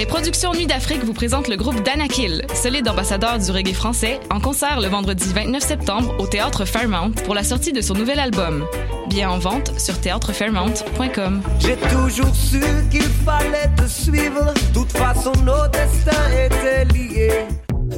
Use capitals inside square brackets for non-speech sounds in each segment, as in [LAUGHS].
Les productions Nuit d'Afrique vous présentent le groupe Danakil, solide ambassadeur du reggae français, en concert le vendredi 29 septembre au Théâtre Fairmount pour la sortie de son nouvel album. Bien en vente sur théâtrefairmount.com. J'ai toujours su qu'il fallait te suivre. Toute façon, nos destins étaient liés.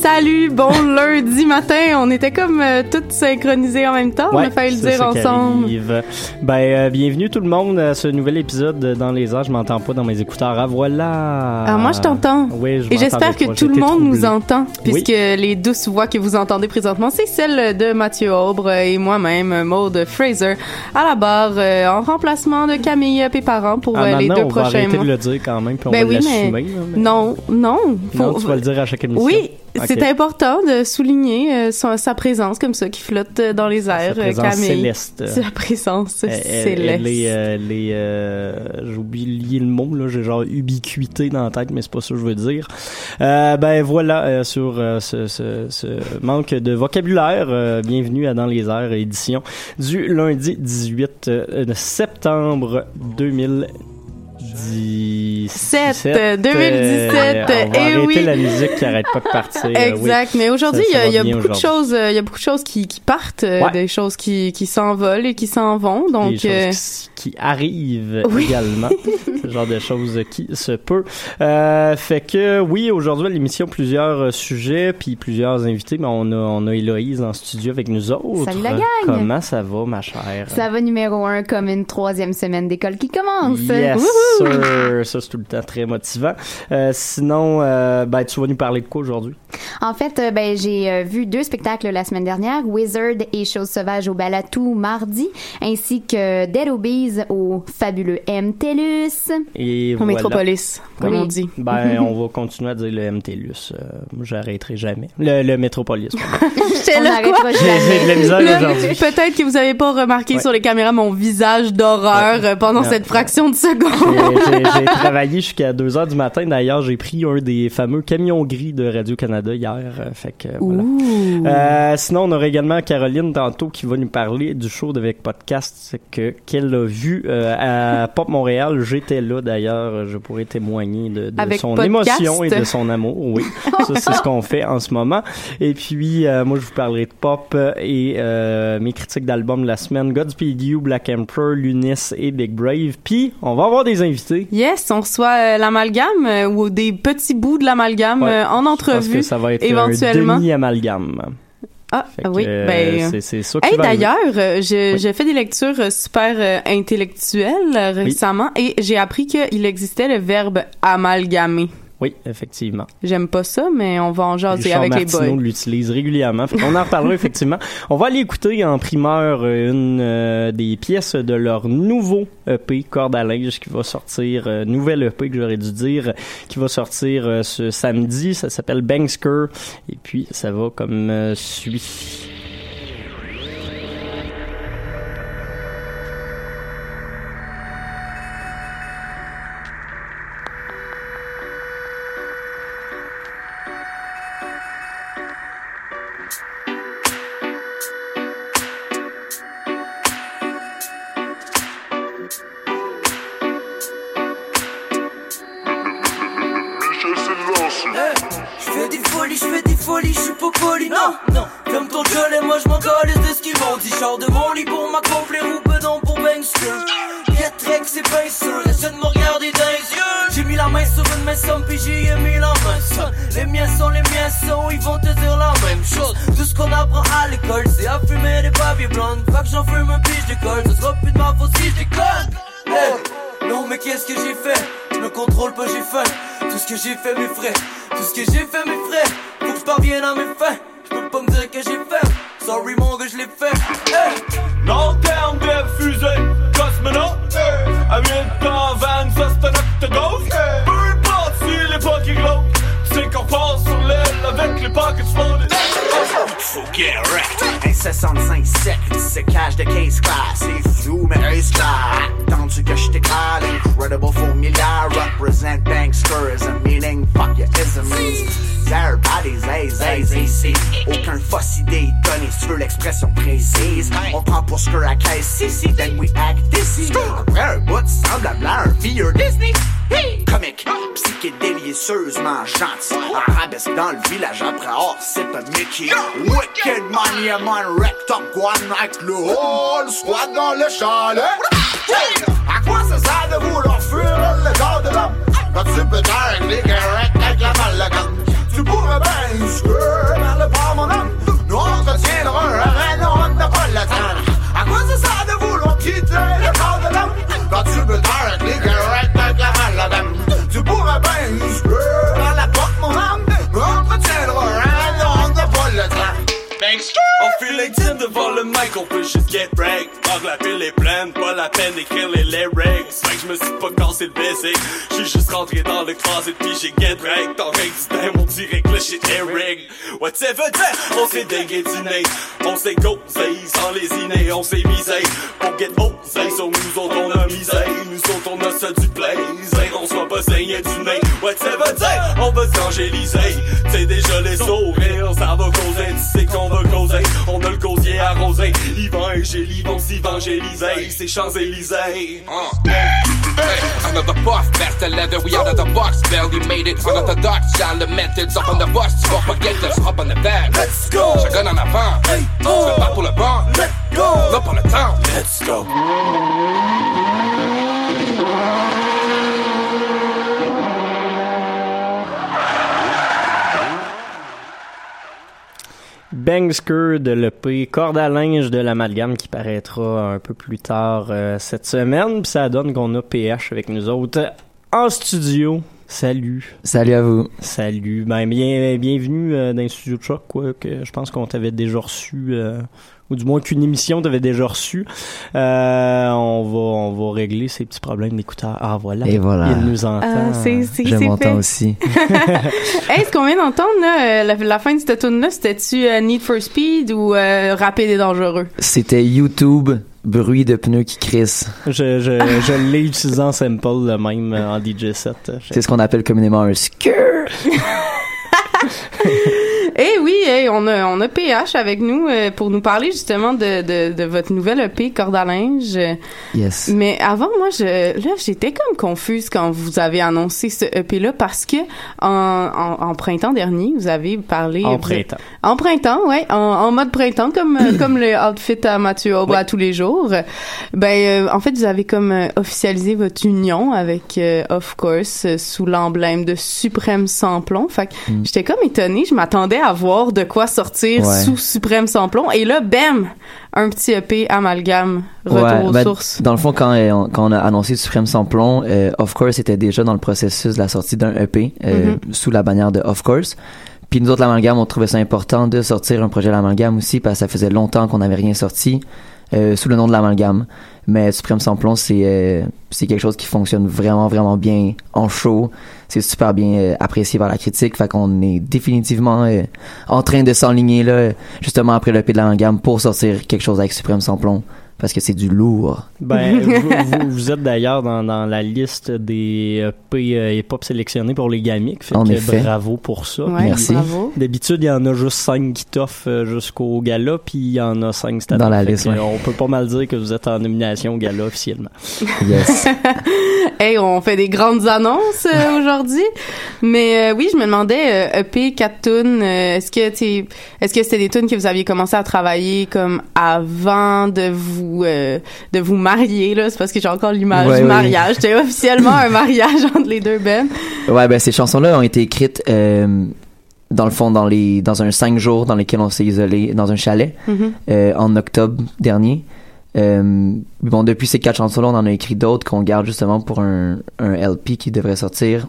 salut, bon [LAUGHS] lundi matin. On était comme euh, toutes synchronisées en même temps. on a Ouais, failli le dire ensemble. Ben, euh, bienvenue tout le monde à ce nouvel épisode de Dans les airs. Je m'entends pas dans mes écouteurs. Ah, voilà. Ah, moi, je t'entends. Oui, je Et j'espère que tout le monde troublé. nous entend, puisque les douces voix que vous entendez présentement, c'est celle de Mathieu Aubre et moi-même, Maude Fraser, à la barre, euh, en remplacement de Camille Péparent pour Ah, les deux on va prochains arrêter mois. de le dire quand même, puis on Ben va oui, mais l'assumer. là, mais- non, non, Non, faut- tu vas le dire à chaque émission. Oui. C'est important de souligner euh, son- sa présence comme ça qui flotte euh, dans les airs, Sa Camille. céleste. Sa présence Elle- céleste. euh, les, euh, j'ai oublié le mot là, j'ai genre ubiquité dans la tête, mais c'est pas ça que je veux dire. Ben voilà sur ce, ce, ce manque de vocabulaire. bienvenue à Dans les airs édition du lundi 18 euh, septembre 2017. 7, euh, 2017, on va eh arrêter oui. la musique qui arrête pas de partir. euh, oui. Exact, mais aujourd'hui, il y a, y beaucoup de choses, euh, il y a beaucoup de choses qui, qui partent, euh, Ouais. des choses qui, qui s'envolent et qui s'en vont, des donc choses euh, qui, qui arrivent [LAUGHS] Oui. également. Ce genre de choses qui se peut. Euh, fait que oui, aujourd'hui à l'émission plusieurs euh, sujets puis plusieurs invités, mais on a on a Héloïse en studio avec nous autres. Salut la gang! Comment ça va ma chère? Ça va numéro un comme une troisième semaine d'école qui commence. Yes, Sir. Ça, c'est tout le temps très motivant. Euh, sinon, euh, ben, tu vas nous parler de quoi aujourd'hui? En fait, euh, ben, j'ai euh, vu deux spectacles la semaine dernière, Wizard et Choses sauvages au Balatou mardi, ainsi que Dead Obeez au fabuleux MTELUS. Et au voilà. Métropolis, comme Oui. on dit. Ben, [LAUGHS] on va continuer à dire le MTLUS. Euh, j'arrêterai jamais. Le, le Métropolis. [LAUGHS] On n'arrêtera J'ai j'ai de la jamais. misère Là, aujourd'hui. [LAUGHS] Peut-être que vous avez pas remarqué Ouais. sur les caméras mon visage d'horreur euh, pendant cette fraction de seconde. J'ai- travaillé jusqu'à 2 heures du matin. D'ailleurs, j'ai pris un des fameux camions gris de Radio-Canada hier. euh, Fait que, voilà. Euh, sinon, on aura également Caroline tantôt qui va nous parler du show d'Avec Podcast que qu'elle a vu euh, à Pop Montréal. J'étais là d'ailleurs. Je pourrais témoigner de, son Podcast. émotion et de son amour. Oui, [LAUGHS] ça c'est ce qu'on fait en ce moment. Et puis, euh, moi, je vous parlerai de pop et mes critiques d'albums de la semaine. Godspeed You, Black Emperor, Lunis et Big Brave. Puis, on va avoir des invités. Yes, on reçoit euh, l'amalgame euh, ou des petits bouts de l'amalgame Ouais, euh, en Je pense entrevue. que ça va être éventuellement. un demi-amalgame. Ah, que, oui, ben... c'est- c'est ça Hey, d'ailleurs, j'ai Oui. fait des lectures super intellectuelles récemment et j'ai appris qu'il existait le verbe amalgamer. Oui, effectivement. J'aime pas ça, mais on va en jaser Richard avec les Martineau boys. l'utilise régulièrement. On en reparlera [LAUGHS] effectivement. On va aller écouter en primeur euh, une euh, des pièces de leur nouveau EP Corde à linge qui va sortir, euh, nouvelle EP que j'aurais dû dire, qui va sortir euh, ce samedi. Ça s'appelle Banksker et puis ça va comme suit. Les ils vont te dire la même chose. Tout ce qu'on apprend à l'école, c'est à fumer des papiers blondes. Fait que j'en fume un puis je décolle, ce sera plus de ma faute si je déconne. Hey, non mais qu'est-ce que j'ai fait? Je me contrôle pas, j'ai faim. Tout ce que j'ai fait, mes frères. Tout ce que j'ai fait, mes frères. Faut que je parvienne à mes fins. Je peux pas me dire que j'ai fait. Sorry mon gars, je l'ai fait. Hey. Non terme de fusée, cosmonaute À 8 ans, van, ça c'est un octogone Peu importe si l'époque est glauque Tu sais qu'on passe sur l'aile avec les pockets loaded Faut get wrecked Un 65 sec, c'est cash de case class C'est flou mais race là. Attendu que je t'éclate Incredible familiar Represent banksters A meaning fuck your isms Everybody's ace, ace, ace Aucun fausse idée donné sur l'expression précise. On prend pour ce que la caisse ici Then we act ici Après un bout semblable à un vieux Disney Comique, psychédélieusement gentil. Arabesque dans le village après or c'est un Mickey. Wicked money man wrecked up one avec le whole squad dans le chalet. À quoi ça sert de vouloir fuir le corps de l'homme? Quand tu peux carrettes avec la malagane Tu pourrais bien inscrire vers On file l'intime devant le mic, on peut juste get break. Que la pile est pleine, pas la peine d'écrire les lyrics. Fait que je me suis pas cassé le basic J'suis juste rentré dans le closet puis j'ai get break. Dans Rexdam, on dirait que le shit est rig Whatever that, on s'est dingué du nez. On s'est causé sans lésiner, on s'est misé. Pour get osé, sur nous autres on a misé. Nous autres on a ça du plaisir, on soit pas saigné du nez. Whatever that, on va s'angéliser T'sais déjà les sourires, ça va causer, sais qu'on va causer On a le gosier arrosé, Yvan et Gély vont s'évangéliser C'est Champs-Élysées Hey, another buff, master leather, we out of the box, barely made it. Unorthodox, genre le methods up on the bus, pas us, hop on the bag. Let's go! Chacun en avant, hey, oh. te bats pour le banc, let's go! Là pour le temps, let's go! Bangsker de l'EP, corde à linge de l'amalgame qui paraîtra un peu plus tard euh, cette semaine. Puis ça donne qu'on a PH avec nous autres en studio. Salut. Salut à vous. Salut. Ben, bien, bienvenue euh, dans le studio de choc, quoi. Que je pense qu'on t'avait déjà reçu, euh, ou du moins qu'une émission t'avait déjà reçu. Euh, on va, on va régler ces petits problèmes d'écouteurs. Ah, voilà. Et voilà. Il nous entend. Ah, c'est, c'est, Je m'entends aussi. [LAUGHS] [LAUGHS] Hey, ce qu'on vient d'entendre, là, euh, la, la fin de cette tune-là, c'était-tu euh, Need for Speed ou euh, Rapide et Dangereux? C'était YouTube, bruit de pneus qui crissent. Je, je, je l'ai utilisé en sample, le même euh, en DJ set. C'est ce qu'on appelle communément un skr. [LAUGHS] Hey, on a on a PH avec nous euh, pour nous parler justement de, de, de votre nouvelle EP corde à linge. Yes. Mais avant, moi, je là, j'étais comme confuse quand vous avez annoncé ce EP là parce que en, en, en printemps dernier, vous avez parlé En vous- printemps. En printemps, ouais, en, en mode printemps comme euh, [COUGHS] comme le outfit à Mathieu Aubry à tous les jours. Ben euh, en fait, vous avez comme euh, officialisé votre union avec euh, Of Course euh, sous l'emblème de Suprême Samplon. Fait que Mm. j'étais comme étonnée, je m'attendais à voir de quoi sortir Ouais. sous Suprême Samplon et là bam, un petit EP amalgame retour Ouais, aux ben, sources. Dans le fond, quand, euh, on, quand on a annoncé Suprême Samplon, euh, Of Course était déjà dans le processus de la sortie d'un EP euh, sous la bannière de Of Course. Puis nous autres, l'amalgame, on trouvait ça important de sortir un projet à l'amalgame aussi parce que ça faisait longtemps qu'on n'avait rien sorti sous le nom de l'amalgame. Mais Suprême Samplon, c'est euh, c'est quelque chose qui fonctionne vraiment, vraiment bien en show. C'est super bien euh, apprécié par la critique. Fait qu'on est définitivement euh, en train de s'enligner là, justement après l'EP de l'amalgame pour sortir quelque chose avec Suprême Samplon parce que c'est du lourd. Ben, [LAUGHS] vous, vous, vous êtes d'ailleurs dans, dans la liste des EP euh, hip-hop sélectionnés pour les. Fait En que effet. bravo pour ça. Ouais, Merci. bravo. D'habitude, il y en a juste 5 qui t'offrent euh, jusqu'au gala, puis il y en a 5 cette année. Dans la liste, ouais. On peut pas mal dire que vous êtes en nomination au gala officiellement. [LAUGHS] Yes. [LAUGHS] Hey, on fait des grandes annonces euh, aujourd'hui. Mais euh, oui, je me demandais euh, EP 4 tunes, euh, est-ce que tu est-ce que c'était des tunes que vous aviez commencé à travailler comme avant de vous euh, de vous marier là, c'est parce que j'ai encore l'image Ouais, du mariage. C'était officiellement un mariage entre les deux Ben. Ouais, ben ces chansons-là ont été écrites euh, dans le fond dans les dans un cinq jours dans lesquels on s'est isolé dans un chalet Mhm. euh, en octobre dernier. Bon, depuis ces quatre chansons-là, on en a écrit d'autres qu'on garde justement pour un, un LP qui devrait sortir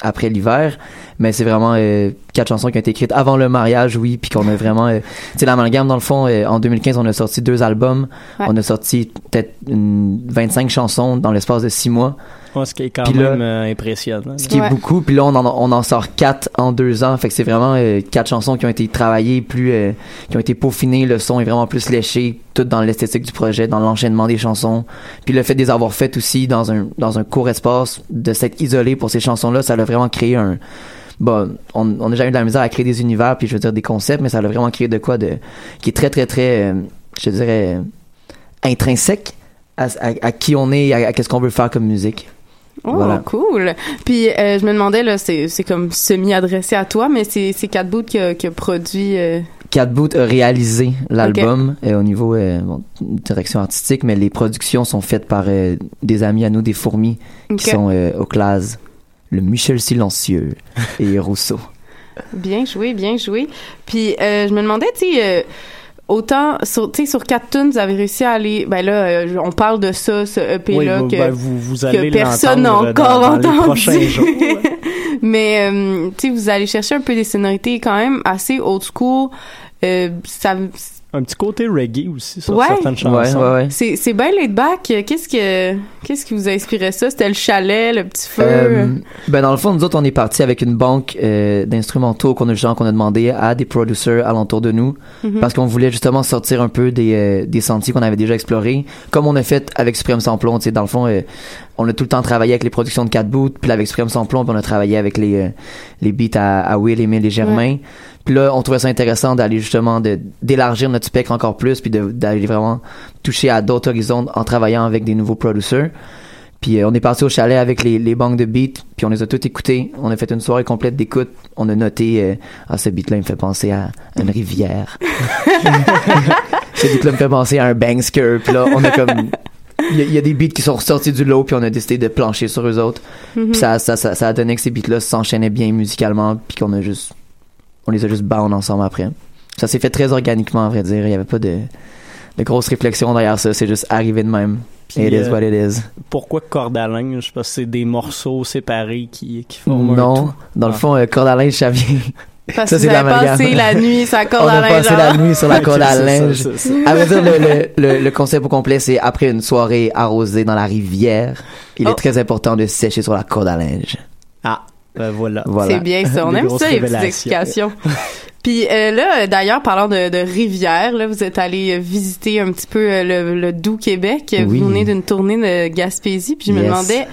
après l'hiver. Mais c'est vraiment euh, quatre chansons qui ont été écrites avant le mariage, oui, puis qu'on a vraiment... Euh, tu sais, l'amalgame, dans le fond, euh, en 2015, on a sorti deux albums. Ouais. On a sorti peut-être une 25 chansons dans l'espace de six mois. Ouais, ce qui est quand Puis là- même euh, impressionnant. Ce qui Ouais. est beaucoup. Puis là, on en, on en sort quatre en deux ans. Fait que c'est vraiment euh, quatre chansons qui ont été travaillées, plus euh, qui ont été peaufinées. Le son est vraiment plus léché, tout dans l'esthétique du projet, dans l'enchaînement des chansons. Puis le fait de les avoir faites aussi dans un dans un court espace, de s'être isolé pour ces chansons-là, ça a vraiment créé un Bon, on on n'a jamais eu de la misère à créer des univers, puis je veux dire des concepts, mais ça a vraiment créé de quoi de qui est très très très, euh, je dirais, euh, intrinsèque à, à, à qui on est, à, à qu'est-ce qu'on veut faire comme musique. Oh, Voilà. cool. Puis euh, je me demandais là, c'est c'est comme semi adressé à toi, mais c'est c'est Cat Boot qui a, qui a produit. euh, Cat Boot a réalisé l'album euh, au niveau euh, bon, direction artistique, mais les productions sont faites par euh, des amis à nous, des fourmis, qui sont euh, au classe. Le Michel Silencieux et Rousseau. Bien joué, bien joué. Puis euh, je me demandais, tu sais, euh, autant sur, tu sais, sur quatre tunes, vous avez réussi à aller. Ben là, euh, on parle de ça, ce EP là que, ben, vous- vous allez que personne n'a encore dans- dans les entendu. prochains [LAUGHS] jours, ouais. Mais euh, tu sais, vous allez chercher un peu des sonorités quand même assez old school. Euh, ça, Un petit côté reggae aussi sur Ouais. certaines chansons. c'est c'est bien laid back. Qu'est-ce que qu'est-ce qui vous a inspiré ça? C'était le chalet, le petit feu? Euh, ben dans le fond, nous autres, on est parti avec une banque euh, d'instrumentaux qu'on a genre qu'on a demandé à des producers alentour de nous Mhm. parce qu'on voulait justement sortir un peu des, euh, des sentiers qu'on avait déjà explorés, comme on a fait avec Supreme Samplon. Tu sais, dans le fond, euh, on a tout le temps travaillé avec les productions de Cat Boot, puis là, avec Supreme Samplon, puis on a travaillé avec les euh, les beats à, à Will, Emile et Germain. Puis là, on trouvait ça intéressant d'aller justement de d'élargir notre spectre encore plus, puis d'aller vraiment toucher à d'autres horizons en travaillant avec des nouveaux producers. Puis euh, on est parti au chalet avec les, les banques de beats, puis on les a tous écoutés. On a fait une soirée complète d'écoute. On a noté, euh, ah ce beat-là il me fait penser à une rivière. [LAUGHS] ce beat-là me fait penser à un bangsker. Puis là, on a comme, il y, a- il y a des beats qui sont ressortis du lot, puis on a décidé de plancher sur eux autres. Mhm. Puis ça, ça, ça, ça a donné que ces beats-là s'enchaînaient bien musicalement, puis qu'on a juste, on les a juste bound ensemble après. Ça s'est fait très organiquement, à vrai dire. Il y avait pas de, de grosses réflexions derrière ça. C'est juste arrivé de même. Puis, It is euh, what it is. Pourquoi corde à linge? Parce que c'est des morceaux séparés qui, qui forment un Non, tout. dans le Ah. fond, euh, corde à linge, ça vient. Parce ça, que c'est vous avez passé la nuit sur la [LAUGHS] corde On à a linge, passé la hein? nuit sur la [LAUGHS] corde à c'est ça, linge. ça. À vrai dire, le, le, le, le concept au complet, c'est après une soirée arrosée dans la rivière, il Oh. est très important de sécher sur la corde à linge. Ah, ben voilà. Voilà. C'est bien ça, on aime ça, les petites explications. [LAUGHS] Puis euh, là, d'ailleurs, parlant de, de rivière, là, vous êtes allé visiter un petit peu euh, le, le doux Québec. Oui. Vous venez d'une tournée de Gaspésie, puis je me demandais...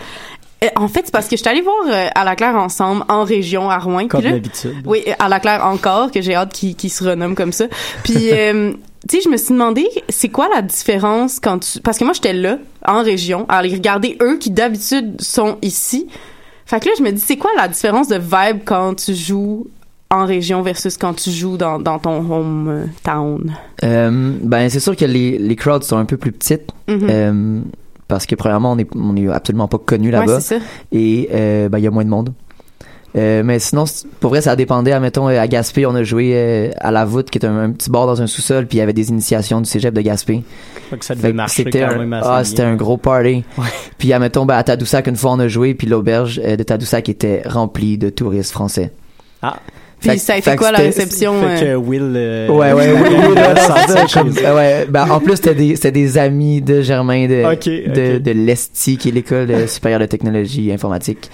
euh, En fait, c'est parce que je suis allée voir euh, à la Claire ensemble en région à Rouen. Comme d'habitude. Oui, à la Claire encore, que j'ai hâte qu'il qu'il se renomme comme ça. Puis, [LAUGHS] euh, tu sais, je me suis demandé, c'est quoi la différence quand tu... Parce que moi, j'étais là, en région, à aller regarder eux qui d'habitude sont ici. Fait que là, je me dis, c'est quoi la différence de vibe quand tu joues en région versus quand tu joues dans, dans ton hometown? Euh, ben, c'est sûr que les, les crowds sont un peu plus petites. Mhm. euh, parce que premièrement, on est, on est absolument pas connu Ouais, là-bas. ça. Et euh, ben, il y a moins de monde. Euh, mais sinon, pour vrai, ça dépendait. Admettons, euh, à Gaspé, on a joué euh, à la voûte, qui est un, un petit bar dans un sous-sol, puis il y avait des initiations du cégep de Gaspé. Que ça devait marcher c'était quand un, même assez ah, c'était un gros party. Puis, admettons, ben, à Tadoussac, une fois, on a joué, puis l'auberge euh, de Tadoussac était remplie de touristes français. Ah. Puis ça a été quoi la réception? Fait que euh? Will. euh, Ouais, ouais, [LAUGHS] là, ah ouais, ben, en plus, c'était des, c'était des amis de Germain de, Ok, de, de l'ESTI, qui est l'école euh, supérieure de technologie informatique.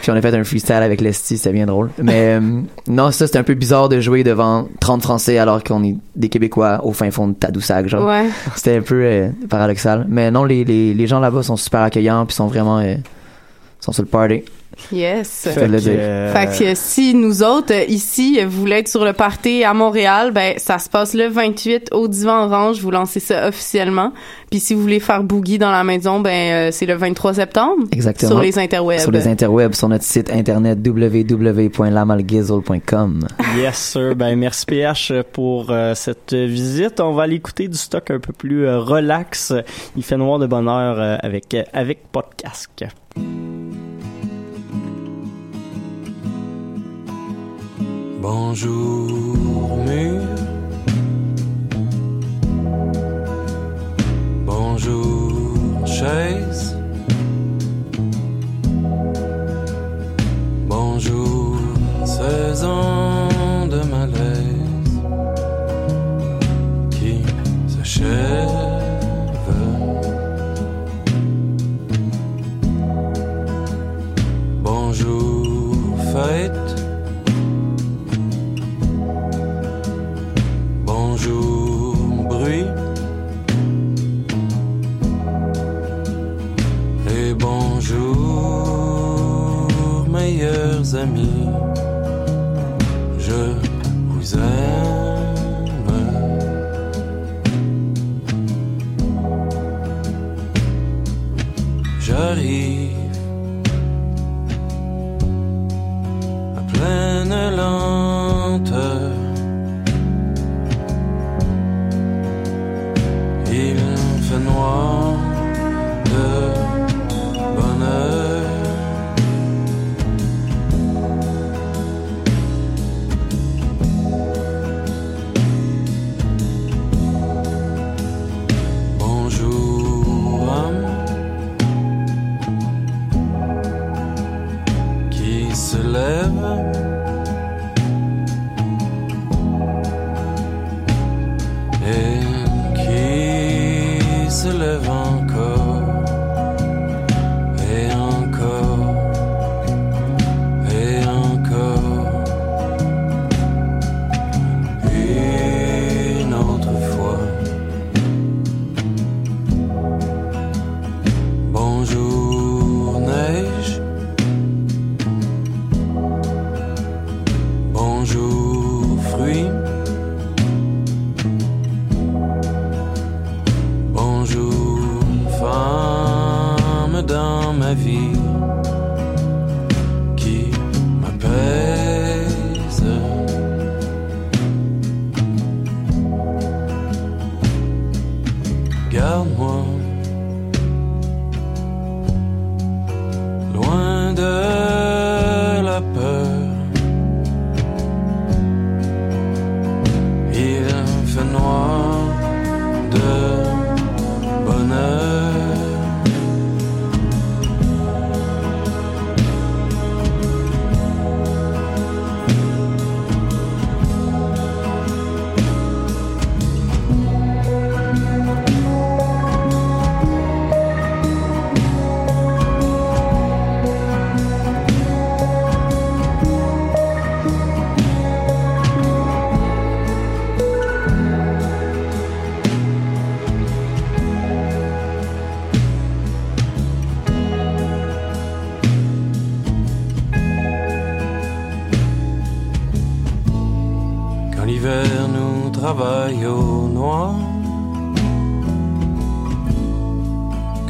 Puis on a fait un freestyle avec Lesty, c'était bien drôle. Mais euh, non, ça c'était un peu bizarre de jouer devant 30 Français alors qu'on est des Québécois au fin fond de Tadoussac, genre. Ouais. C'était un peu euh, paradoxal. Mais non, les, les, les gens là-bas sont super accueillants puis sont vraiment euh, sont sur le party. Yes. Fait le dire. euh, Fait que si nous autres, euh, ici, vous voulez être sur le party à Montréal, ben ça se passe le 28 au Divan Orange. Vous lancez ça officiellement. Puis si vous voulez faire boogie dans la maison, ben euh, c'est le 23 septembre. Exactement. Sur les interwebs. Sur les interwebs, sur notre site internet www.lamalguizzle.com. Yes, sir. Ben, merci PH pour euh, cette visite. On va aller écouter du stock un peu plus euh, relax. Il fait noir de bonheur euh, avec, euh, avec pas Bonjour mur. Bonjour chaise. Bonjour saison de malaise qui s'achève. Bonjour fête. Meilleurs amis. Je vous aime. Noir,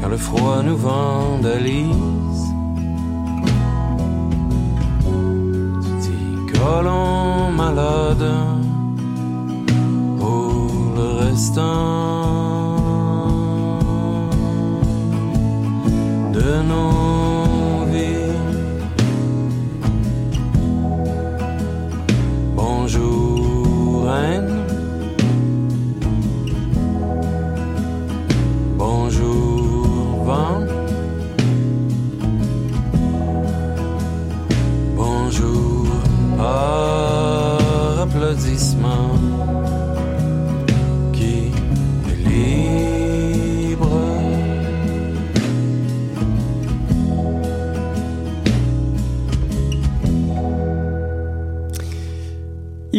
quand le froid nous vandalise, petit colon malade pour le restant de nos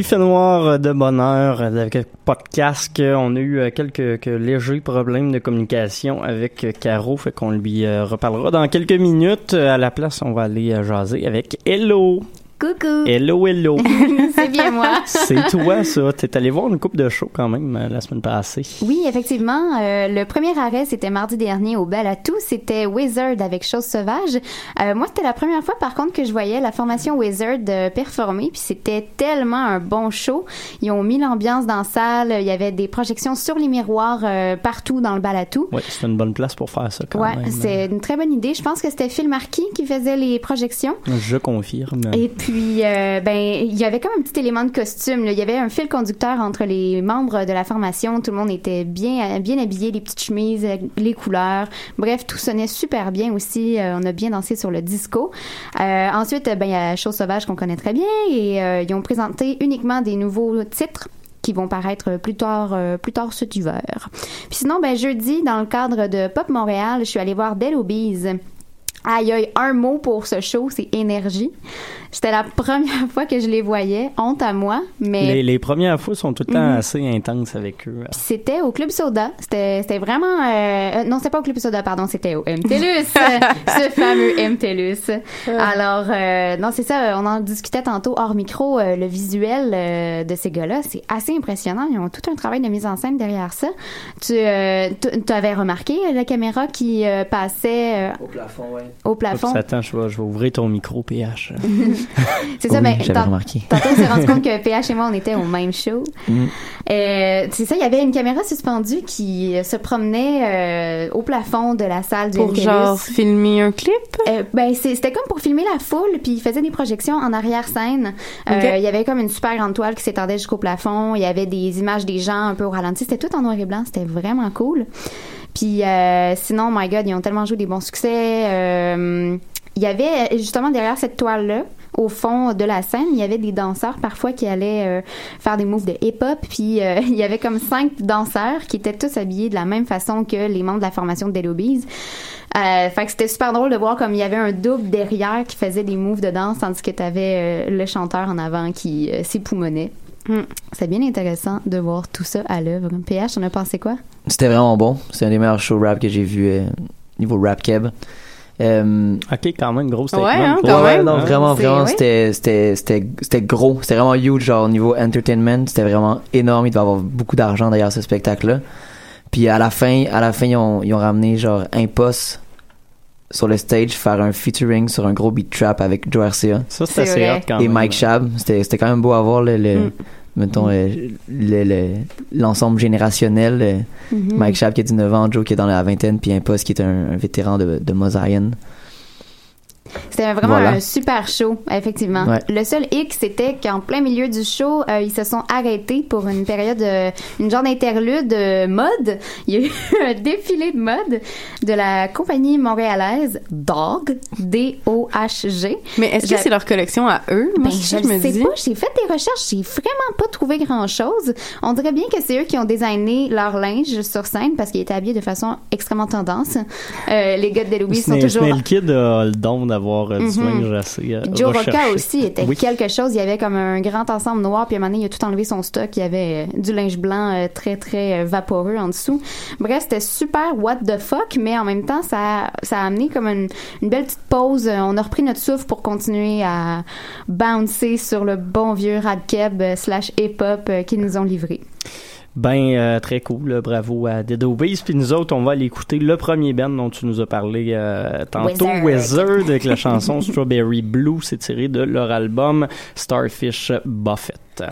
Il fait noir de bonheur avec pas de casque. On a eu euh, quelques, quelques légers problèmes de communication avec euh, Caro, fait qu'on lui euh, reparlera dans quelques minutes. À la place, on va aller jaser avec Hello. Coucou. Hello, hello. [LAUGHS] C'est bien moi. C'est toi, ça. T'es allé voir une coupe de show quand même euh, la semaine passée. Oui, effectivement. euh, le premier arrêt, c'était mardi dernier au Balatou. C'était Wizard avec Chose Sauvage. Euh, moi, c'était la première fois, par contre, que je voyais la formation Wizard performer. Puis c'était tellement un bon show. Ils ont mis l'ambiance dans la salle. Il y avait des projections sur les miroirs partout dans le Balatou. Ouais, c'est une bonne place pour faire ça quand Ouais, même. c'est une très bonne idée. Je pense que c'était Phil Marquis qui faisait les projections. Je confirme. Et puis, euh, ben, il y avait comme un petit élément de costume. Il y avait un fil conducteur entre les membres de la formation. Tout le monde était bien, bien habillé, les petites chemises, euh, les couleurs. Bref, tout sonnait super bien aussi. Euh, on a bien dansé sur le disco. Euh, ensuite, ben, il y a Chose Sauvage qu'on connaît très bien et euh, ils ont présenté uniquement des nouveaux titres qui vont paraître plus tard, euh, plus tard. Puis sinon, ben, jeudi, dans le cadre de Pop Montréal, je suis allée voir Dead Obies. Aïe, aïe, un mot pour ce show, c'est énergie. C'était la première fois que je les voyais. Honte à moi, mais Les, les premières fois sont tout le temps Mhm. assez intenses avec eux. c'était au Club Soda. C'était, c'était vraiment... euh, euh, non, c'était pas au Club Soda, pardon, c'était au MTLUS. [LAUGHS] ce fameux MTLUS. Alors, euh, non, c'est ça, on en discutait tantôt hors micro. euh, le visuel euh, de ces gars-là, c'est assez impressionnant. Ils ont tout un travail de mise en scène derrière ça. Tu euh, tu avais remarqué la caméra qui euh, passait... au plafond, oui. Au plafond. Attends, je vais, je vais ouvrir ton micro, PH. [LAUGHS] C'est ça, Oui, ben, j'avais tant- remarqué. Tantôt, on s'est rendu compte [LAUGHS] que PH et moi, on était au même show. Mm. Euh, c'est ça, il y avait une caméra suspendue qui se promenait euh, au plafond de la salle du Pour genre filmer un clip? Euh, ben c'était comme pour filmer la foule, puis il faisait des projections en arrière-scène. Euh. Il y avait comme une super grande toile qui s'étendait jusqu'au plafond. Il y avait des images des gens un peu au ralenti. C'était tout en noir et blanc. C'était vraiment cool. Puis euh, sinon, my God, ils ont tellement joué des bons succès. Euh, il y avait justement derrière cette toile-là, au fond de la scène, il y avait des danseurs parfois qui allaient euh, faire des moves de hip-hop. Puis [LAUGHS] il y avait comme cinq danseurs qui étaient tous habillés de la même façon que les membres de la formation de Dead Obies. Euh, fait que c'était super drôle de voir comme il y avait un double derrière qui faisait des moves de danse tandis que t'avais euh, le chanteur en avant qui euh, s'époumonnait. C'est bien intéressant de voir tout ça à l'œuvre. PH, t'en as pensé quoi? C'était vraiment bon. C'est un des meilleurs shows rap que j'ai vu euh, niveau rap keb. Euh, ok, quand même, gros statement. Ouais, hein, Ouais, quand ouais, même. non, vraiment, C'est- vraiment, oui. c'était, c'était, c'était, c'était gros. C'était vraiment huge, genre, au niveau entertainment. C'était vraiment énorme. Il devait avoir beaucoup d'argent derrière ce spectacle-là. Puis à la fin, à la fin, ils ont, ils ont ramené, genre, Impost sur le stage, faire un featuring sur un gros beat trap avec Joe RCA. Ça, C'est assez hot quand Et même. Mike Shab. C'était, c'était quand même beau à voir, le, le- Mm. mettons, le, le- l'ensemble générationnel. Mhm. Mike Shab qui a 19 ans, Joe qui est dans la vingtaine, puis Impost qui est un, un vétéran de, de Mosaïen. C'était vraiment Voilà. un super show, effectivement. Ouais. Le seul hic, c'était qu'en plein milieu du show, euh, ils se sont arrêtés pour une période, euh, une genre d'interlude euh, mode. Il y a eu [LAUGHS] un défilé de mode de la compagnie montréalaise Dog, D-O-H-G. Mais est-ce que c'est leur collection à eux? Moi, Ben, je je ne me sais dis. pas. J'ai fait des recherches. J'ai vraiment pas trouvé grand-chose. On dirait bien que c'est eux qui ont designé leur linge sur scène parce qu'ils étaient habillés de façon extrêmement tendance. Euh, les gars de Obies sont toujours... Snail Kid a le don d'avoir euh, du Mhm. assez euh, Joe Rocca aussi était Oui. quelque chose. Il y avait comme un grand ensemble noir, puis à un moment donné, il a tout enlevé son stock. Il y avait euh, du linge blanc euh, très, très euh, vaporeux en dessous. Bref, c'était super what the fuck, mais en même temps, ça, ça a amené comme une, une belle petite pause. On a repris notre souffle pour continuer à bouncer sur le bon vieux radkeb euh, slash hip-hop euh, qu'ils nous ont livré. Ben, euh, très cool. là. Bravo à Dead Obies. Puis nous autres, on va aller écouter le premier band dont tu nous as parlé euh, tantôt, Wizard. Wizard, avec la [LAUGHS] chanson Strawberry Blue. C'est tiré de leur album Starfish Buffett.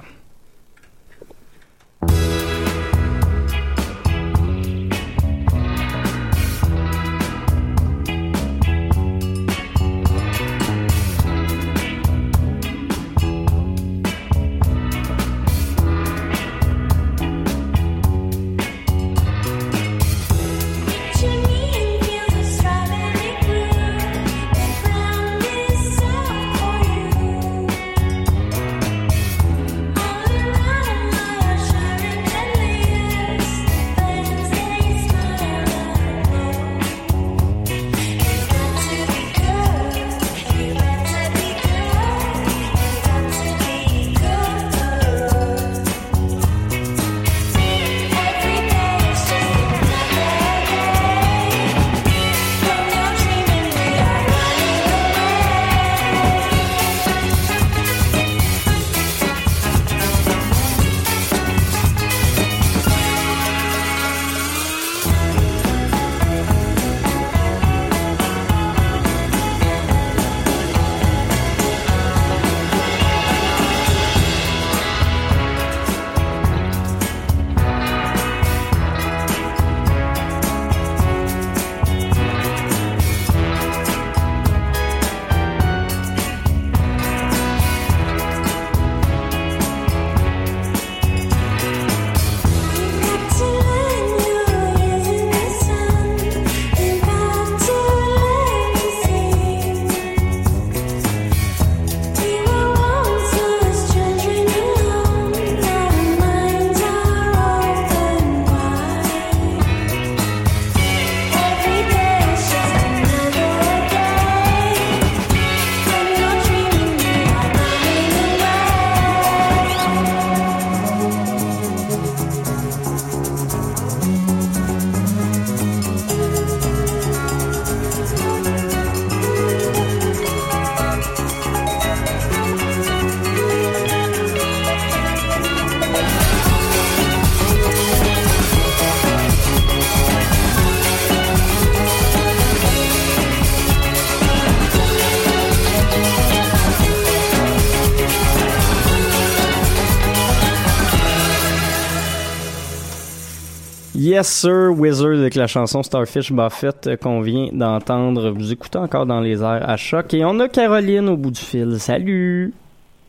Yes Sir Wizard avec la chanson Starfish Buffett euh, qu'on vient d'entendre. Vous écoutez encore dans les airs à choc. Et on a Caroline au bout du fil. Salut!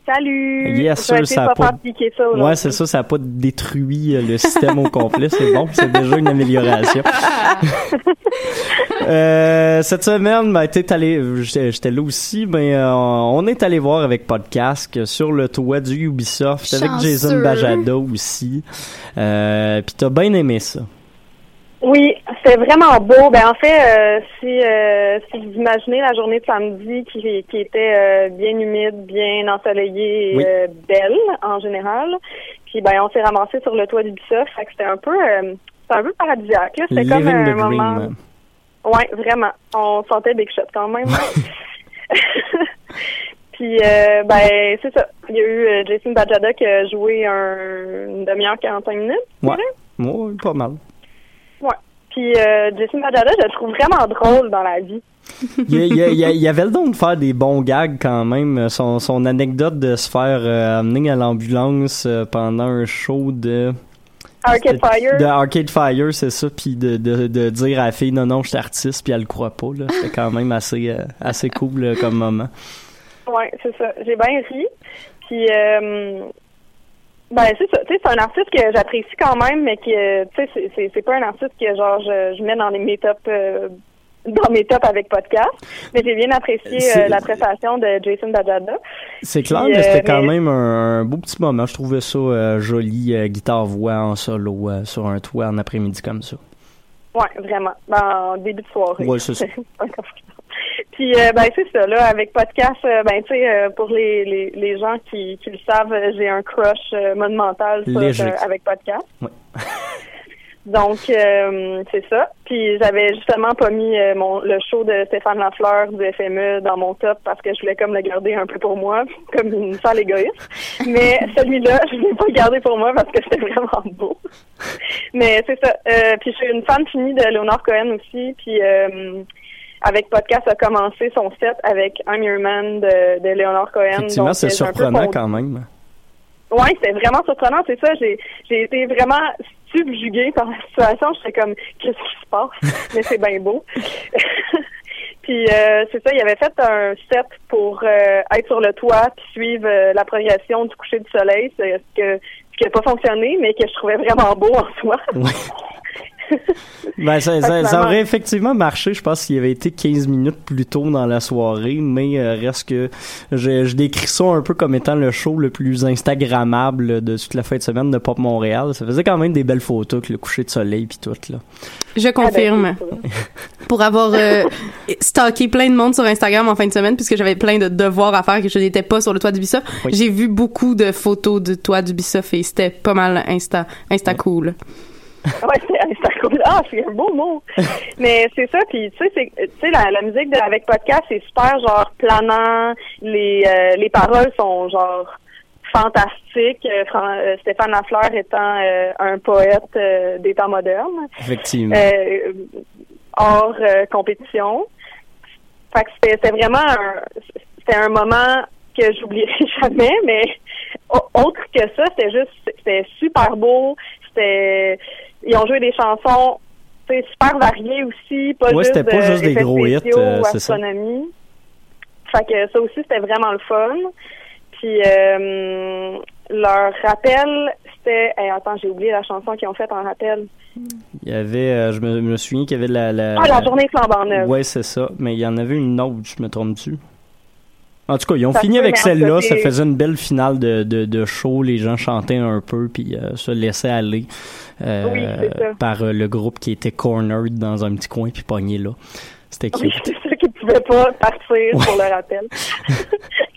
Salut! Yes Sir, ça de a pas. Ouais, c'est ça, ça a pas détruit euh, le système au complet. C'est bon, c'est déjà une amélioration. [LAUGHS] Euh, cette semaine, ben, allé, j'étais là aussi, mais euh, on est allé voir avec podcast sur le toit du Ubisoft avec. Jason Bajada aussi. Euh, Puis t'as bien aimé ça. Oui, c'est vraiment beau. Ben en fait, euh, si euh, si vous imaginez la journée de samedi qui, qui était euh, bien humide, bien ensoleillée et Oui. belle en général, puis ben on s'est ramassé sur le toit du fait que c'était un peu c'était un peu paradisiaque. là. C'était comme un moment. dream. Ouais, vraiment. On sentait Big Shot quand même. [LAUGHS] Puis, euh, ben, c'est ça. Il y a eu euh, Jason Bajada qui a joué un, une demi-heure, 45 minutes. Ouais, ouais, pas mal. Puis, euh, Bajada, je le trouve vraiment drôle dans la vie. Il y, a- il y a- il y a- il y avait le don de faire des bons gags quand même. Son, son anecdote de se faire euh, amener à l'ambulance euh, pendant un show de... Arcade Fire. De Arcade Fire, c'est ça. Puis de, de, de dire à la fille, non, non, je suis artiste, puis elle le croit pas. C'était quand même assez, euh, assez cool comme moment. Ouais, c'est ça. J'ai bien ri. Puis, euh, ben, c'est ça. Tu sais, c'est un artiste que j'apprécie quand même, mais qui, euh, tu sais, c'est- pas un artiste que, genre, je, je mets dans les mes tops, euh, dans mes tops avec podcast. Mais j'ai bien apprécié euh, la prestation de Jason Bajada. C'est clair, Puis, mais c'était quand mais- même un, un beau petit moment. Je trouvais ça euh, joli, guitare-voix en solo sur un toit en après-midi comme ça. Ouais, vraiment. Ben, en début de soirée. Ouais, c'est ça. [LAUGHS] Puis, euh, ben, c'est ça, là, avec podcast, euh, ben, tu sais, euh, pour les, les, les gens qui, qui le savent, j'ai un crush mode mental sur, Léger. euh, avec podcast. [LAUGHS] Donc, c'est ça. Puis, j'avais justement pas mis mon, le show de Stéphane Lafleur du FME dans mon top parce que je voulais comme le garder un peu pour moi, [LAUGHS] comme une sale égoïste. Mais [LAUGHS] celui-là, je l'ai pas gardé pour moi parce que c'était vraiment beau. Mais c'est ça. Puis, je suis une fan finie de Leonard Cohen aussi. Puis, avec podcast a commencé son set avec I'm Your Man de, de Leonard Cohen. Effectivement, c'est surprenant quand même. Ouais, c'était vraiment surprenant, c'est ça. J'ai j'ai été vraiment subjuguée par la situation. J'étais comme, qu'est-ce qui se passe? [LAUGHS] Mais c'est bien beau. [LAUGHS] puis euh, c'est ça, il avait fait un set pour euh, être sur le toit puis suivre euh, la progression du coucher du soleil, c'est ce que ce qui n'a pas fonctionné, mais que je trouvais vraiment beau en soi. [LAUGHS] [LAUGHS] Ben, ça, aurait effectivement marché, je pense, s'il avait été 15 minutes plus tôt dans la soirée, mais euh, reste que je, je décris ça un peu comme étant le show le plus Instagrammable de toute la fin de semaine de Pop Montréal. Ça faisait quand même des belles photos avec le coucher de soleil puis tout, là. Je confirme. Pour avoir euh, stalké plein de monde sur Instagram en fin de semaine, puisque j'avais plein de devoirs à faire que je n'étais pas sur le toit d'Ubisoft, Oui. j'ai vu beaucoup de photos du toit d'Ubisoft et c'était pas mal Insta, Insta cool. [LAUGHS] Ouais, c'est cool. Ah, c'est un beau mot. [LAUGHS] Mais c'est ça, puis tu sais, c'est- tu sais, la, la musique de avec podcast, c'est super genre planant. Les euh, les paroles sont genre fantastiques. Euh, euh, Stéphane Lafleur étant euh, un poète des temps modernes. Effectivement. Hors compétition. Fait que c'était vraiment un, c'était un moment que j'oublierai [LAUGHS] jamais, mais au- autre que ça, c'était juste c'était super beau. C'était ils ont joué des chansons super variées aussi, pas Ouais, juste, c'était pas euh, juste des gros hits, euh, ou c'est ça. astronomie. Fait que ça aussi, c'était vraiment le fun. Puis euh, leur rappel, c'était hey, attends, j'ai oublié la chanson qu'ils ont faite en rappel. Il y avait, euh, je me, me souviens qu'il y avait la... la Ah, la journée flambant neuve. Ouais, c'est ça. Mais il y en avait une autre, je me trompe-tu? En tout cas, ils ont Ça fini avec celle-là. Ça faisait une belle finale de, de, de show. Les gens chantaient un peu puis euh, se laissaient aller euh, Oui, par euh, le groupe qui était cornered dans un petit coin puis pogné là. C'était Oui, cute. c'est ça qui ne pouvait pas partir pour le rappel. [LAUGHS]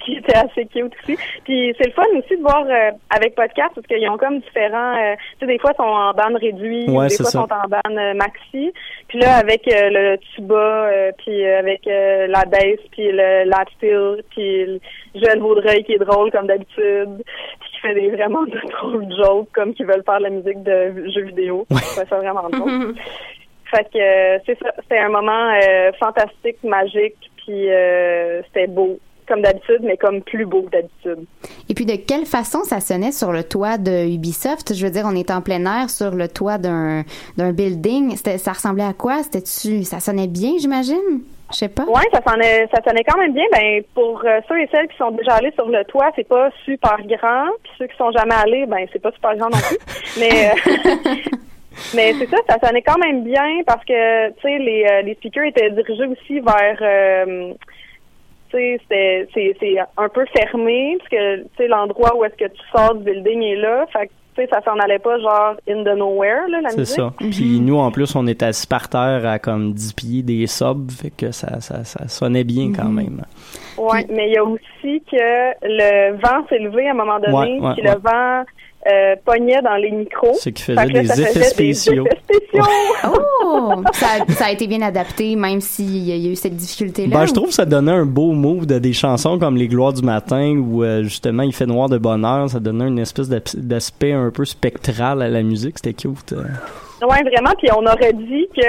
qui était assez cute aussi. Puis c'est le fun aussi de voir euh, avec podcast parce qu'ils ont comme différents euh, tu sais des fois ils sont en bande réduite, Ouais, des c'est fois ça. sont en bande euh, maxi. Puis là avec euh, le tuba euh, puis avec euh, la bass puis le lap steel puis le Joël Vaudreuil qui est drôle comme d'habitude puis qui fait des vraiment [LAUGHS] de drôles jokes comme qui veulent faire de la musique de jeux vidéo. Je trouve ça vraiment drôle. [LAUGHS] Fait que euh, c'est ça, c'était un moment euh, fantastique, magique, puis euh, c'était beau. comme d'habitude, mais comme plus beau que d'habitude. Et puis, de quelle façon ça sonnait sur le toit de Ubisoft? Je veux dire, on était en plein air sur le toit d'un d'un building. C'était- Ça ressemblait à quoi? C'était-tu, ça sonnait bien, j'imagine? Je sais pas. Ouais, ça sonnait, ça sonnait quand même bien. Ben pour euh, ceux et celles qui sont déjà allés sur le toit, c'est pas super grand. Puis ceux qui sont jamais allés, ben c'est pas super grand non plus. [LAUGHS] mais euh, mais c'est ça, ça sonnait quand même bien parce que tu sais les euh, les speakers étaient dirigés aussi vers euh, tu sais c'était c'est c'est un peu fermé parce que tu sais l'endroit où est-ce que tu sors du building est là. Fait que tu sais ça s'en allait pas genre in the nowhere là la C'est musique. ça. Puis nous, en plus, on était assis par terre à comme 10 pieds des subs, fait que ça, ça, ça sonnait bien quand même. Ouais, mais il y a aussi que le vent s'est levé à un moment donné, Ouais, ouais, puis ouais. le vent euh, pognait dans les micros. Ce qui faisait là, des ça effets faisait spéciaux. Des effets spéciaux. [LAUGHS] Oh! [LAUGHS] ça, a- ça a été bien adapté, même s'il y a eu cette difficulté-là. Ben, je trouve que ça donnait un beau move de des chansons comme Les Gloires du matin où euh, justement il fait noir de bonheur. Ça donnait une espèce d'aspect un peu spectral à la musique. C'était cute. euh. ouais, vraiment, puis on aurait dit que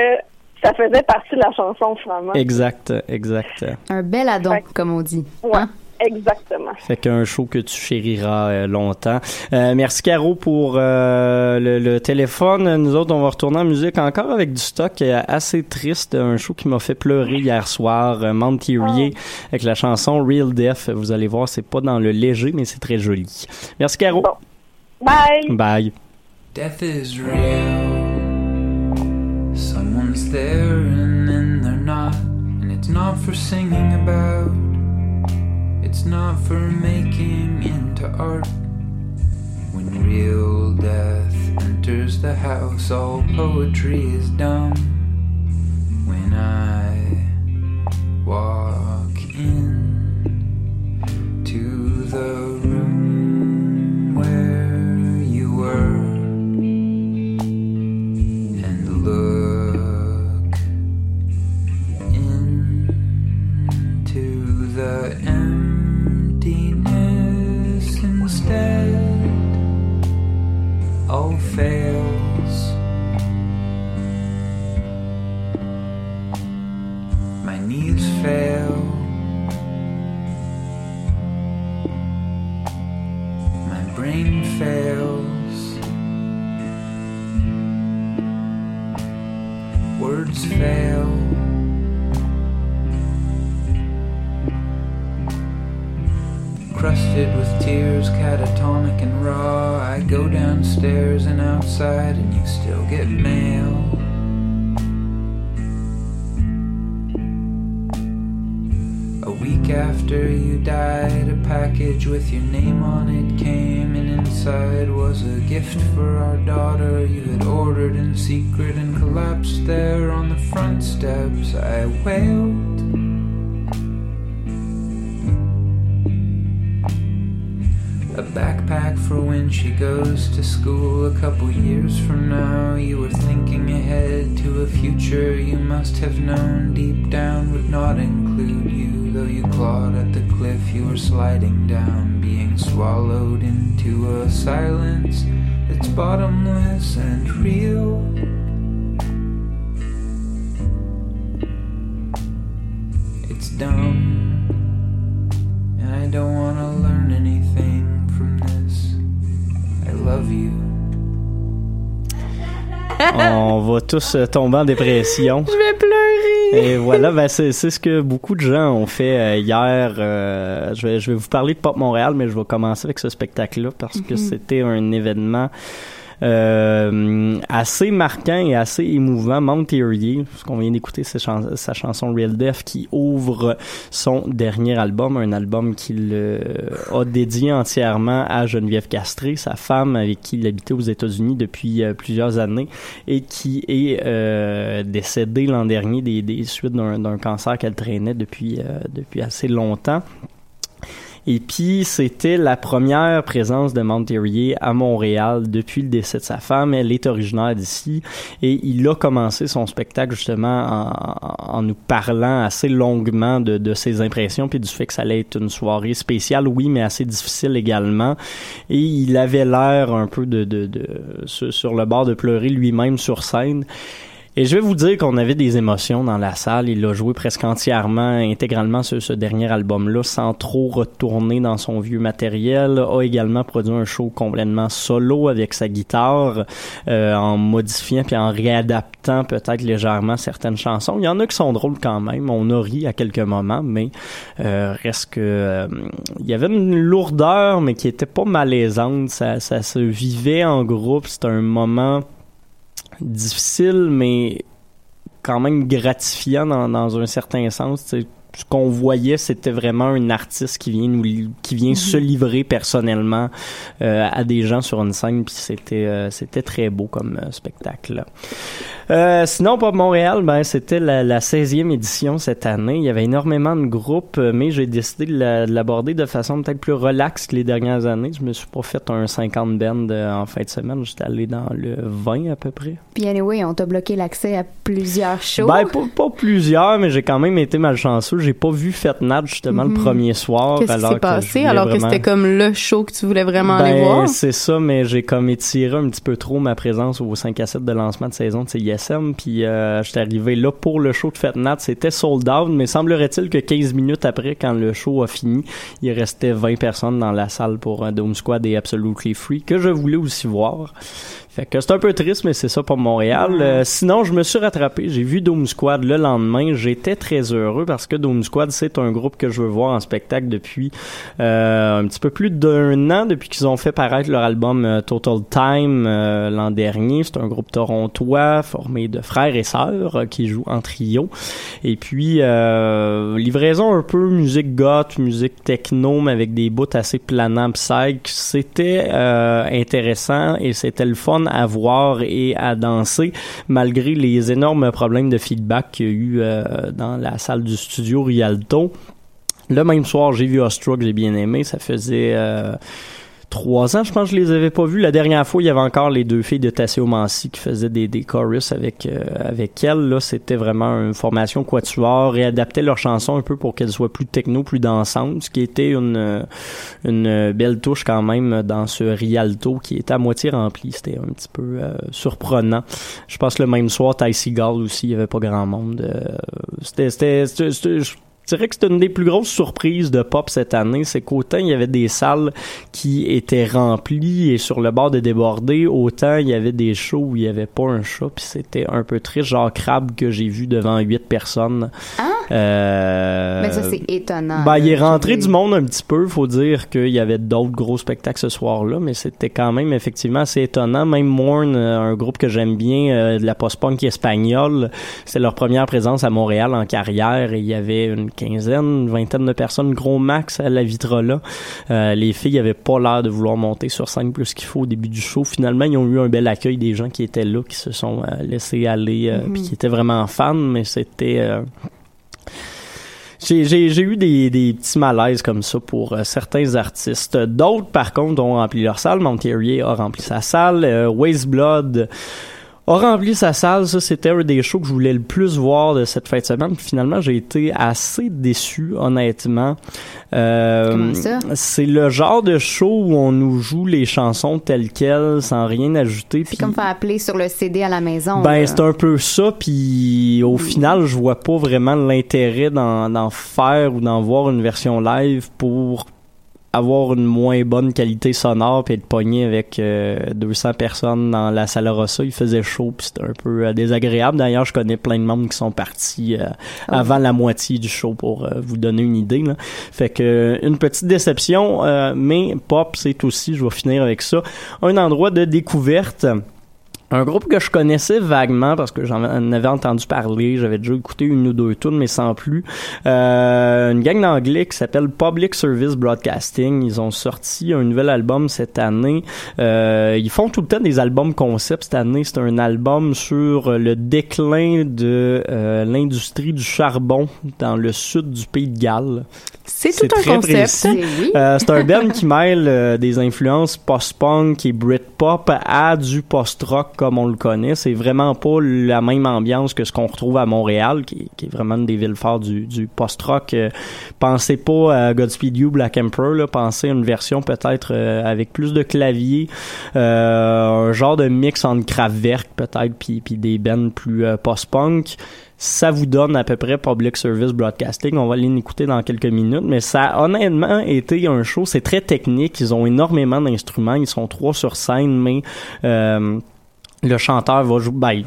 ça faisait partie de la chanson, finalement. Exact, exact. Un bel addon, comme on dit. Ouais, exactement. Fait qu'un show que tu chériras euh, longtemps. Euh, merci Caro pour euh, le, le téléphone. Nous autres, on va retourner en musique encore avec du stock assez triste. Un show qui m'a fait pleurer hier soir. Euh, Mount Thierry avec la chanson Real Death. Vous allez voir, c'est pas dans le léger, mais c'est très joli. Merci Caro. Bye! Bye. Death is real. Someone's there and then they're not. And it's not for singing about, it's not for making into art. When real death enters the house, all poetry is dumb. When I walk in to the room died, a package with your name on it came, and inside was a gift for our daughter you had ordered in secret and collapsed there on the front steps. I wailed. A backpack for when she goes to school a couple years from now. You were thinking ahead to a future you must have known deep down would not include you. Though you clawed at the cliff you were sliding down, being swallowed into a silence that's bottomless and real. It's dumb, and I don't want to learn anything from this. I love you. On va tous euh, tomber en dépression. [LAUGHS] Je vais pleurer. [LAUGHS] Et voilà, ben c'est c'est ce que beaucoup de gens ont fait euh, hier. euh, je, vais, je vais vous parler de Pop Montréal, mais je vais commencer avec ce spectacle-là parce que Mhm. c'était un événement assez marquant et assez émouvant. Mount Thierry, ce qu'on vient d'écouter, sa chanson Real Death qui ouvre son dernier album, un album qu'il euh, a dédié entièrement à Geneviève Castré, sa femme avec qui il habitait aux États-Unis depuis euh, plusieurs années et qui est euh, décédée l'an dernier des, suites d'un cancer qu'elle traînait depuis, euh, depuis assez longtemps. Et puis, c'était la première présence de Mount Thierry à Montréal depuis le décès de sa femme. Elle est originaire d'ici et il a commencé son spectacle justement en, nous parlant assez longuement de, ses impressions puis du fait que ça allait être une soirée spéciale, oui, mais assez difficile également. Et il avait l'air un peu de, de, sur le bord de pleurer lui-même sur scène. Et je vais vous dire qu'on avait des émotions dans la salle. Il a joué presque entièrement, intégralement sur ce dernier album-là, sans trop retourner dans son vieux matériel. A également produit un show complètement solo avec sa guitare, euh, en modifiant puis en réadaptant peut-être légèrement certaines chansons. Il y en a qui sont drôles quand même. On a ri à quelques moments, mais euh, reste que euh, il y avait une lourdeur, mais qui était pas malaisante. Ça, ça se vivait en groupe. C'était un moment difficile, mais quand même gratifiant dans, dans un certain sens. Ce qu'on voyait, c'était vraiment un artiste qui vient nous qui vient se livrer personnellement euh, à des gens sur une scène, puis c'était euh, c'était très beau comme euh, spectacle. Euh, sinon, Pop Montréal, ben c'était la, la 16e édition cette année. Il y avait énormément de groupes, euh, mais j'ai décidé de la- de l'aborder de façon peut-être plus relaxe que les dernières années. Je me suis pas fait un 50 band euh, en fin de semaine. J'étais allé dans le 20 à peu près. Puis anyway, on t'a bloqué l'accès à plusieurs shows. Ben, pas, pas plusieurs, mais j'ai quand même été malchanceux. J'ai pas vu Fête Nat justement le Mhm. premier soir. Qu'est-ce qui alors s'est passé alors que c'était comme le show que tu voulais vraiment ben, aller voir? c'est ça, mais j'ai comme étiré un petit peu trop ma présence au 5 à 7 de lancement de saison Puis euh, j'étais arrivé là pour le show de Fête Nat. C'était sold out, mais semblerait-il que 15 minutes après, quand le show a fini, il restait 20 personnes dans la salle pour un Dome Squad et Absolutely Free, que je voulais aussi voir. Fait que c'est un peu triste, mais c'est ça pour Montréal. Euh, sinon, je me suis rattrapé. J'ai vu Doom Squad le lendemain. J'étais très heureux parce que Doom Squad, c'est un groupe que je veux voir en spectacle depuis euh, un petit peu plus d'un an, depuis qu'ils ont fait paraître leur album euh, Total Time euh, l'an dernier. C'est un groupe torontois formé de frères et sœurs qui jouent en trio. Et puis, euh, livraison un peu musique goth, musique techno, mais avec des bouts assez planants, psych. C'était euh, intéressant et c'était le fun à voir et à danser, malgré les énormes problèmes de feedback qu'il y a eu euh, dans la salle du studio Rialto. Le même soir, j'ai vu Ostra que j'ai bien aimé. Ça faisait euh, trois ans, je pense que je les avais pas vus. La dernière fois, il y avait encore les deux filles de Tassio Mansi qui faisaient des, des chorus avec euh, avec elles. Là, c'était vraiment une formation quatuor, réadaptaient leurs chansons un peu pour qu'elles soient plus techno, plus dansantes, ce qui était une euh, une belle touche quand même dans ce Rialto qui était à moitié rempli. C'était un petit peu euh, surprenant. Je pense que le même soir, Ty Seagal aussi, il y avait pas grand monde. Euh, c'était- c'était- je dirais que c'était une des plus grosses surprises de pop cette année, c'est qu'autant il y avait des salles qui étaient remplies et sur le bord de déborder, autant il y avait des shows où il y avait pas un chat, puis c'était un peu triste, genre Crab que j'ai vu devant huit personnes. Euh, Mais ça, c'est étonnant. ben, il est rentré du monde un petit peu. Faut dire qu'il y avait d'autres gros spectacles ce soir-là, mais c'était quand même effectivement assez étonnant. Même Morn, euh, un groupe que j'aime bien, euh, de la post-punk espagnole, c'est leur première présence à Montréal en carrière et il y avait une quinzaine, une vingtaine de personnes, gros max à la Vitrola. Euh, les filles avaient pas l'air de vouloir monter sur scène plus qu'il faut au début du show. Finalement, ils ont eu un bel accueil des gens qui étaient là, qui se sont euh, laissés aller, euh, Mhm. puis qui étaient vraiment fans, mais c'était... j'ai, eu des, des petits malaises comme ça pour euh, certains artistes. D'autres, par contre, ont rempli leur salle. Monterrier a rempli sa salle. Euh, Waste Blood a rempli sa salle. Ça, c'était un des shows que je voulais le plus voir de cette fin de semaine. Puis finalement, j'ai été assez déçu, honnêtement. Euh? C'est le genre de show où on nous joue les chansons telles quelles, sans rien ajouter. C'est comme faire appeler sur le CD à la maison. Ben, c'est un peu ça, puis au final, je vois pas vraiment l'intérêt d'en faire ou d'en voir une version live pour avoir une moins bonne qualité sonore puis être pogné avec euh, 200 personnes dans la salle Rossa. Il faisait chaud puis c'était un peu euh, désagréable. D'ailleurs, je connais plein de membres qui sont partis euh, Ah. avant la moitié du show pour euh, vous donner une idée. Là. Fait que une petite déception, euh, mais pop, c'est aussi, je vais finir avec ça, un endroit de découverte. Un groupe que je connaissais vaguement parce que j'en avais entendu parler, j'avais déjà écouté une ou deux tunes, mais sans plus. Euh, une gang d'anglais qui s'appelle Public Service Broadcasting. Ils ont sorti un nouvel album cette année. Euh, ils font tout le temps des albums concept. Cette année, c'est un album sur le déclin de euh, l'industrie du charbon dans le sud du pays de Galles. C'est tout un très concept. Oui. Euh, c'est un band [LAUGHS] qui mêle euh, des influences post-punk et Britpop à du post-rock comme on le connaît. C'est vraiment pas la même ambiance que ce qu'on retrouve à Montréal, qui, est vraiment une des villes fortes du, post-rock. Euh, pensez pas à Godspeed You, Black Emperor, là, pensez à une version peut-être euh, avec plus de clavier, euh, un genre de mix entre Kraftwerk peut-être, puis, puis des bands plus post-punk ça vous donne à peu près Public Service Broadcasting. On va aller l'écouter dans quelques minutes, mais ça a honnêtement été un show. C'est très technique. Ils ont énormément d'instruments. Ils sont trois sur scène, mais le chanteur va jouer. Ben,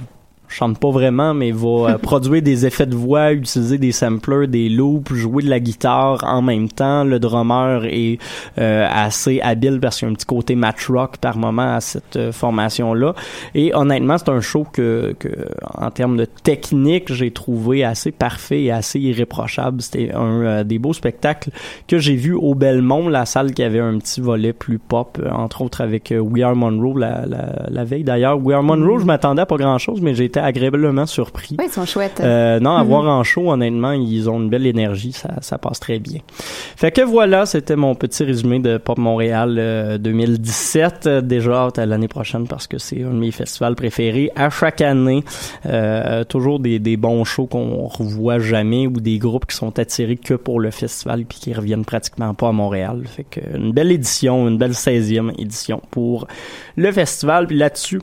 chante pas vraiment, mais va euh, [LAUGHS] produire des effets de voix, utiliser des samplers, des loops, jouer de la guitare en même temps. Le drummer est euh, assez habile parce qu'il y a un petit côté match rock par moment à cette euh, formation-là. Et honnêtement, c'est un show que, que en termes de technique, j'ai trouvé assez parfait et assez irréprochable. C'était un des beaux spectacles que j'ai vu au Belmont, la salle qui avait un petit volet plus pop, entre autres avec We Are Monroe la, la, la veille. D'ailleurs, We Are Monroe, je m'attendais à pas grand-chose, mais j'ai agréablement surpris. Oui, ils sont chouettes. Euh, non, à Mhm. voir en show, honnêtement, ils ont une belle énergie, ça, ça passe très bien. Fait que voilà, c'était mon petit résumé de Pop Montréal euh, 2017. Euh, Déjà hâte à l'année prochaine parce que c'est un de mes festivals préférés. À chaque année, euh, toujours des, des bons shows qu'on revoit jamais ou des groupes qui sont attirés que pour le festival puis qui reviennent pratiquement pas à Montréal. Fait que une belle édition, une belle 16e édition pour le festival. Puis là-dessus,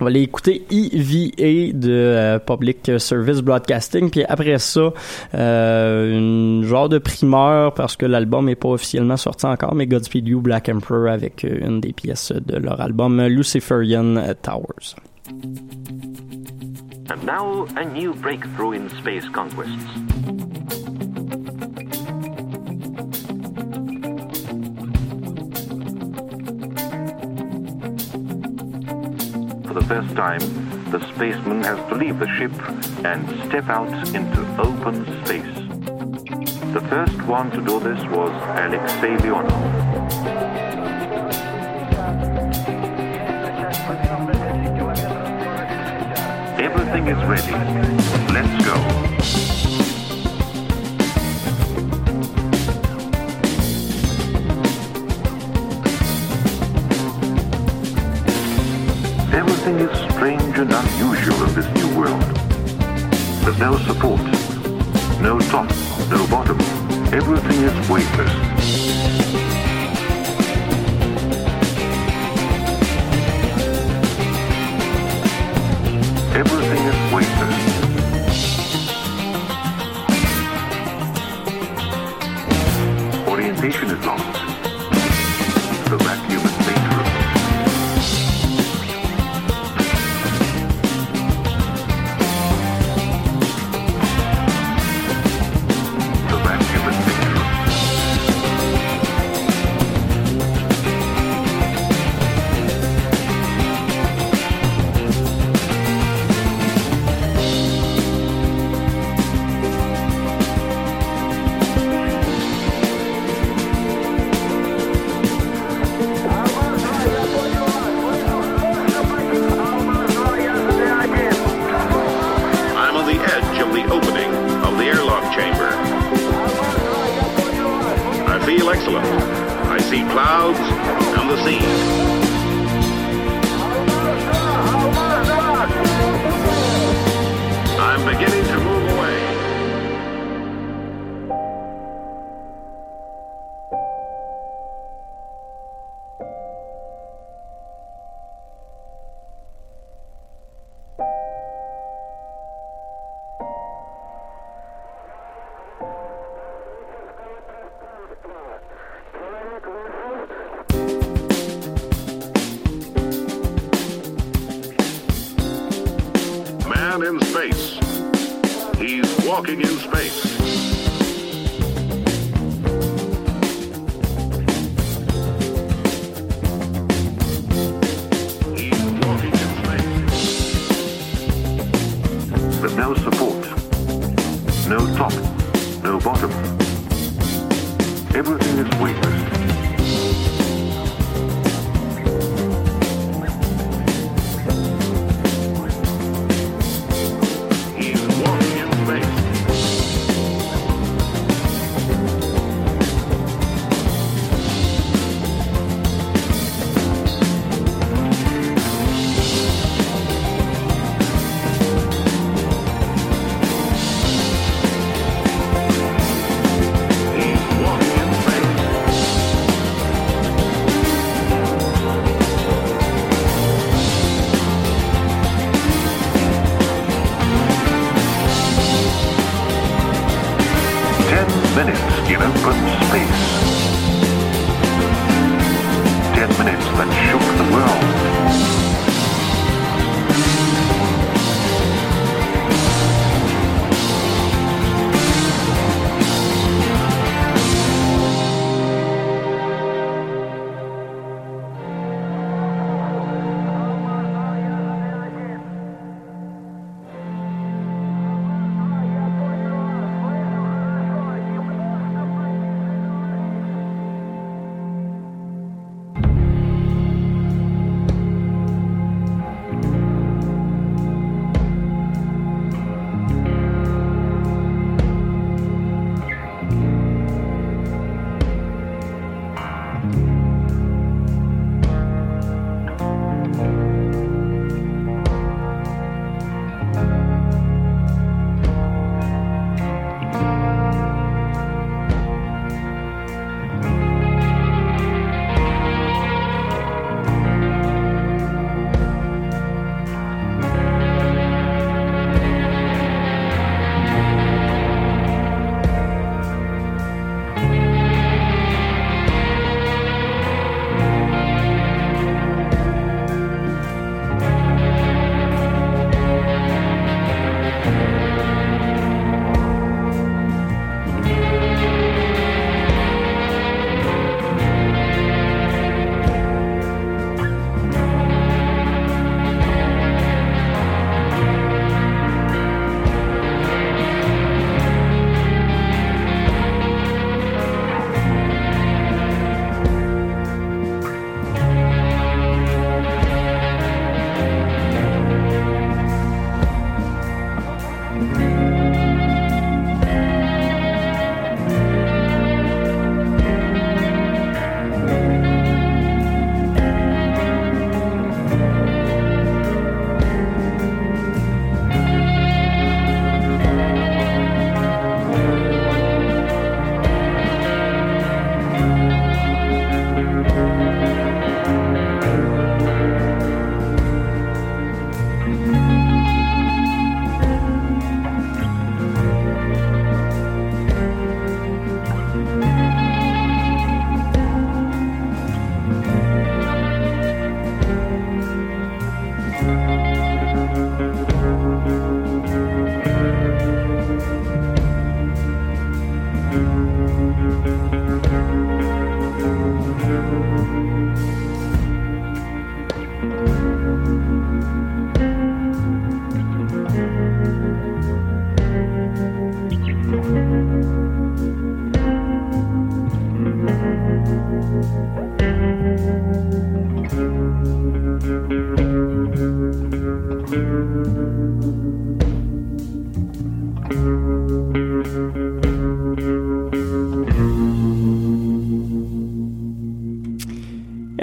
on va aller écouter EVA de euh, Public Service Broadcasting, puis après ça, euh, une genre de primeur parce que l'album est pas officiellement sorti encore, mais Godspeed You Black Emperor avec euh, une des pièces de leur album Luciferian Towers. And now, a new breakthrough in space conquests. For the first time, the spaceman has to leave the ship and step out into open space. The first one to do this was Alexei Leonov. Everything is ready. Let's go. Everything is strange and unusual in this new world. There's no support, no top, no bottom. Everything is weightless. Everything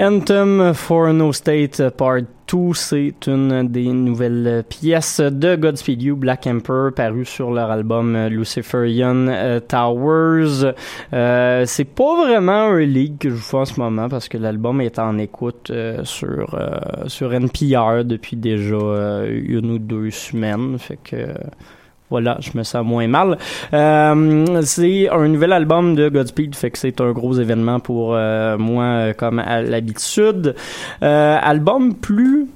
Anthem for No State Part 2, c'est une des nouvelles pièces de Godspeed You, Black Emperor, paru sur leur album Luciferian euh, Towers. Euh, c'est pas vraiment un league que je vous fais en ce moment parce que l'album est en écoute euh, sur euh, sur NPR depuis déjà euh, une ou deux semaines, fait que voilà, je me sens moins mal. Euh, c'est un nouvel album de Godspeed, fait que c'est un gros événement pour euh, moi, euh, comme à l'habitude. Album plus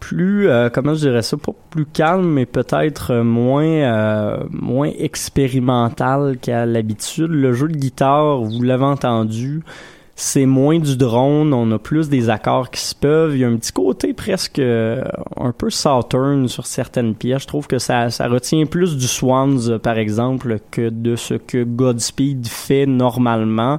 plus comment je dirais ça? Pas plus calme mais peut-être moins moins expérimental qu'à l'habitude le jeu de guitare vous l'avez entendu c'est moins du drone, on a plus des accords qui se peuvent. Il y a un petit côté presque euh, un peu Saturn sur certaines pièces. Je trouve que ça, ça retient plus du Swans, euh, par exemple, que de ce que Godspeed fait normalement.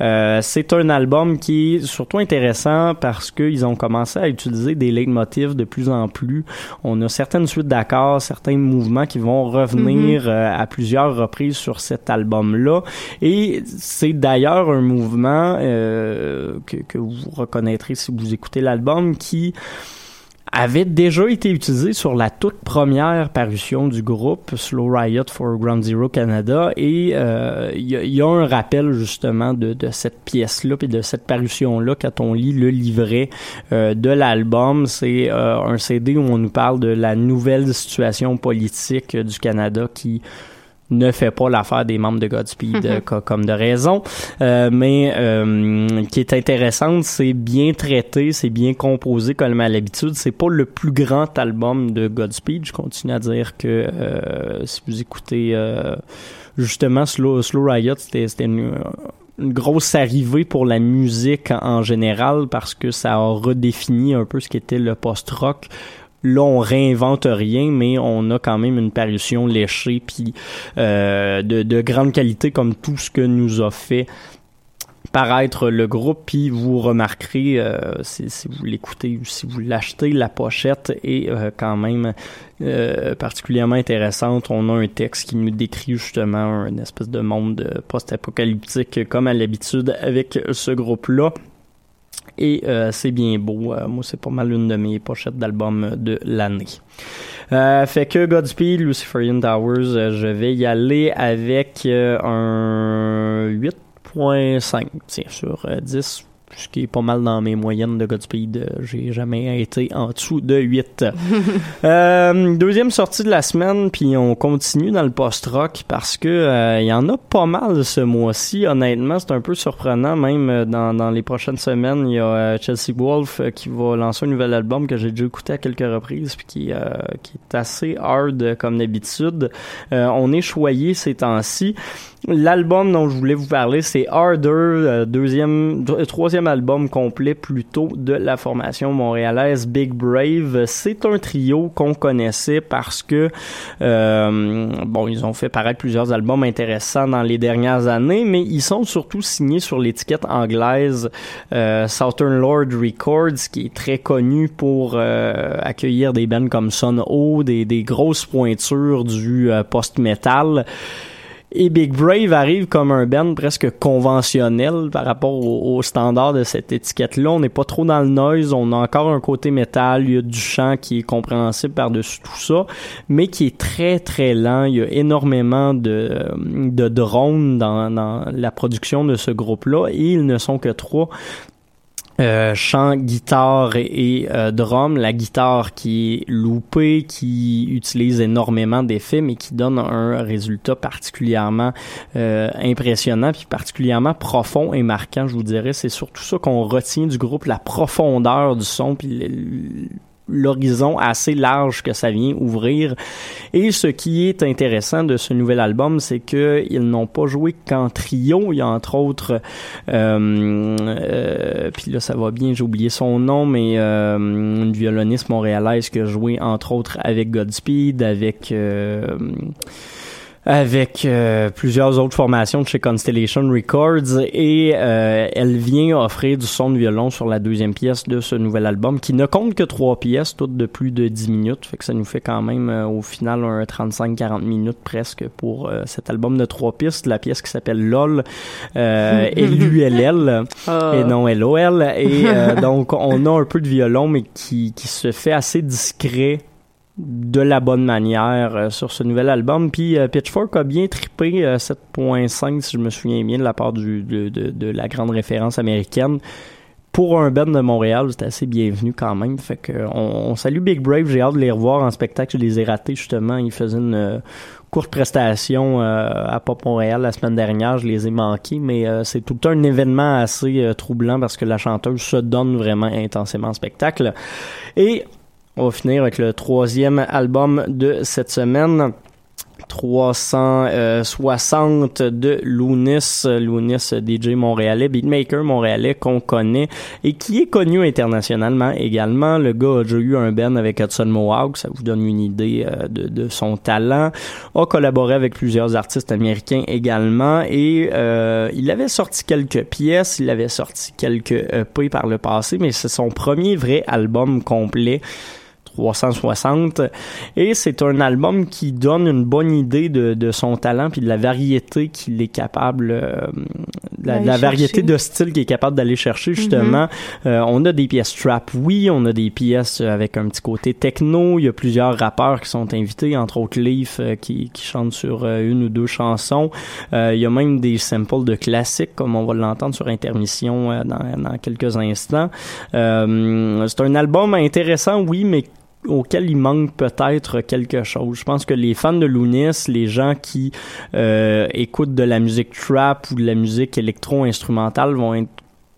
Euh, c'est un album qui est surtout intéressant parce qu'ils ont commencé à utiliser des leitmotifs de plus en plus. On a certaines suites d'accords, certains mouvements qui vont revenir Mhm. euh, à plusieurs reprises sur cet album-là. Et c'est d'ailleurs un mouvement euh, que, vous reconnaîtrez si vous écoutez l'album qui avait déjà été utilisé sur la toute première parution du groupe Slow Riot for Ground Zero Canada et euh, il y, a- il y a un rappel justement de, cette pièce-là et de cette parution-là quand on lit le livret euh, de l'album. C'est euh, un CD où on nous parle de la nouvelle situation politique euh, du Canada qui ne fait pas l'affaire des membres de Godspeed Mhm. euh, co- comme de raison, Euh, mais euh, qui est intéressante, c'est bien traité, c'est bien composé comme à l'habitude. C'est pas le plus grand album de Godspeed. Je continue à dire que euh, si vous écoutez euh, justement Slow, Slow Riot, c'était une, une grosse arrivée pour la musique en, en général parce que ça a redéfini un peu ce qu'était le post-rock. Là, on réinvente rien, mais on a quand même une parution léchée puis euh, de, de grande qualité comme tout ce que nous a fait paraître le groupe, puis vous remarquerez, euh, si, si vous l'écoutez ou si vous l'achetez, la pochette est euh, quand même euh, particulièrement intéressante. On a un texte qui nous décrit justement une espèce de monde euh, post-apocalyptique comme à l'habitude avec ce groupe-là. Et euh, c'est bien beau. Euh, moi, c'est pas mal une de mes pochettes d'album de l'année. Euh, fait que Godspeed, Luciferian Towers, je vais y aller avec un 8.5 tiens, sur euh, 10, ce qui est pas mal dans mes moyennes de Godspeed. J'ai jamais été en dessous de 8. [LAUGHS] Euh, deuxième sortie de la semaine, puis on continue dans le post-rock parce que euh, il y en a pas mal ce mois-ci. Honnêtement, c'est un peu surprenant. Même euh, dans, dans les prochaines semaines, il y a Chelsea Wolf qui va lancer un nouvel album que j'ai déjà écouté à quelques reprises, puis qui, euh, qui est assez hard comme d'habitude. On est choyé ces temps-ci. L'album dont je voulais vous parler, c'est Harder, euh, deuxième, troisième album complet plutôt de la formation montréalaise Big Brave. C'est un trio qu'on connaissait parce que euh, bon, ils ont fait paraître plusieurs albums intéressants dans les dernières années, mais ils sont surtout signés sur l'étiquette anglaise euh, Southern Lord Records, qui est très connu pour euh, accueillir des bands comme Son O, des, des grosses pointures du euh, post-metal. Et Big Brave arrive comme un band presque conventionnel par rapport au, au standard de cette étiquette-là. On n'est pas trop dans le noise, on a encore un côté métal, il y a du chant qui est compréhensible par-dessus tout ça, mais qui est très très lent. Il y a énormément de, de drones dans, dans la production de ce groupe-là et ils ne sont que trois. Euh, chant, guitare et, euh, drum. La guitare qui est loupée, qui utilise énormément d'effets, mais qui donne un résultat particulièrement euh, impressionnant, puis particulièrement profond et marquant, je vous dirais. C'est surtout ça qu'on retient du groupe, la profondeur du son, puis l'horizon assez large que ça vient ouvrir. Et ce qui est intéressant de ce nouvel album, c'est que ils n'ont pas joué qu'en trio. Il y a entre autres, euh, euh, puis là ça va bien, j'ai oublié son nom, mais euh, une violoniste montréalaise qui a joué entre autres avec Godspeed, avec euh, avec euh, plusieurs autres formations de chez Constellation Records et euh, elle vient offrir du son de violon sur la deuxième pièce de ce nouvel album qui ne compte que trois pièces, toutes de plus de 10 minutes, fait que ça nous fait quand même euh, au final un 35-40 minutes presque pour euh, cet album de trois pistes, la pièce qui s'appelle LOL, euh, [LAUGHS] L-U-L-L Ah. et non L-O-L et euh, donc on a un peu de violon mais qui, qui se fait assez discret de la bonne manière euh, sur ce nouvel album. Puis euh, Pitchfork a bien trippé euh, 7.5 si je me souviens bien de la part du, de, de, la grande référence américaine. Pour un band de Montréal, c'est assez bienvenu quand même. Fait que on, on salue Big Brave. J'ai hâte de les revoir en spectacle. Je les ai ratés justement. Ils faisaient une euh, courte prestation euh, à Pop Montréal la semaine dernière. Je les ai manqués, mais c'est tout un événement assez troublant parce que la chanteuse se donne vraiment intensément en spectacle. Et on va finir avec le troisième album de cette semaine. 360 de Lunis, Lunis DJ montréalais, beatmaker montréalais qu'on connaît et qui est connu internationalement également. Le gars a déjà eu un band avec Hudson Mohawk, ça vous donne une idée euh, de, de son talent. A collaboré avec plusieurs artistes américains également et euh, il avait sorti quelques pièces, il avait sorti quelques EP par le passé, mais c'est son premier vrai album complet. 360 et c'est un album qui donne une bonne idée de, de son talent puis de la variété qu'il est capable euh, de la, la variété de style qu'il est capable d'aller chercher justement. Euh, on a des pièces trap oui on a des pièces avec un petit côté techno. Il y a plusieurs rappeurs qui sont invités entre autres Leaf euh, qui, qui chante sur euh, une ou deux chansons. Euh, il y a même des samples de classiques comme on va l'entendre sur intermission dans, dans quelques instants. Euh, c'est un album intéressant oui mais auquel il manque peut-être quelque chose. Je pense que les fans de Lunis, les gens qui euh, écoutent de la musique trap ou de la musique électro-instrumentale vont être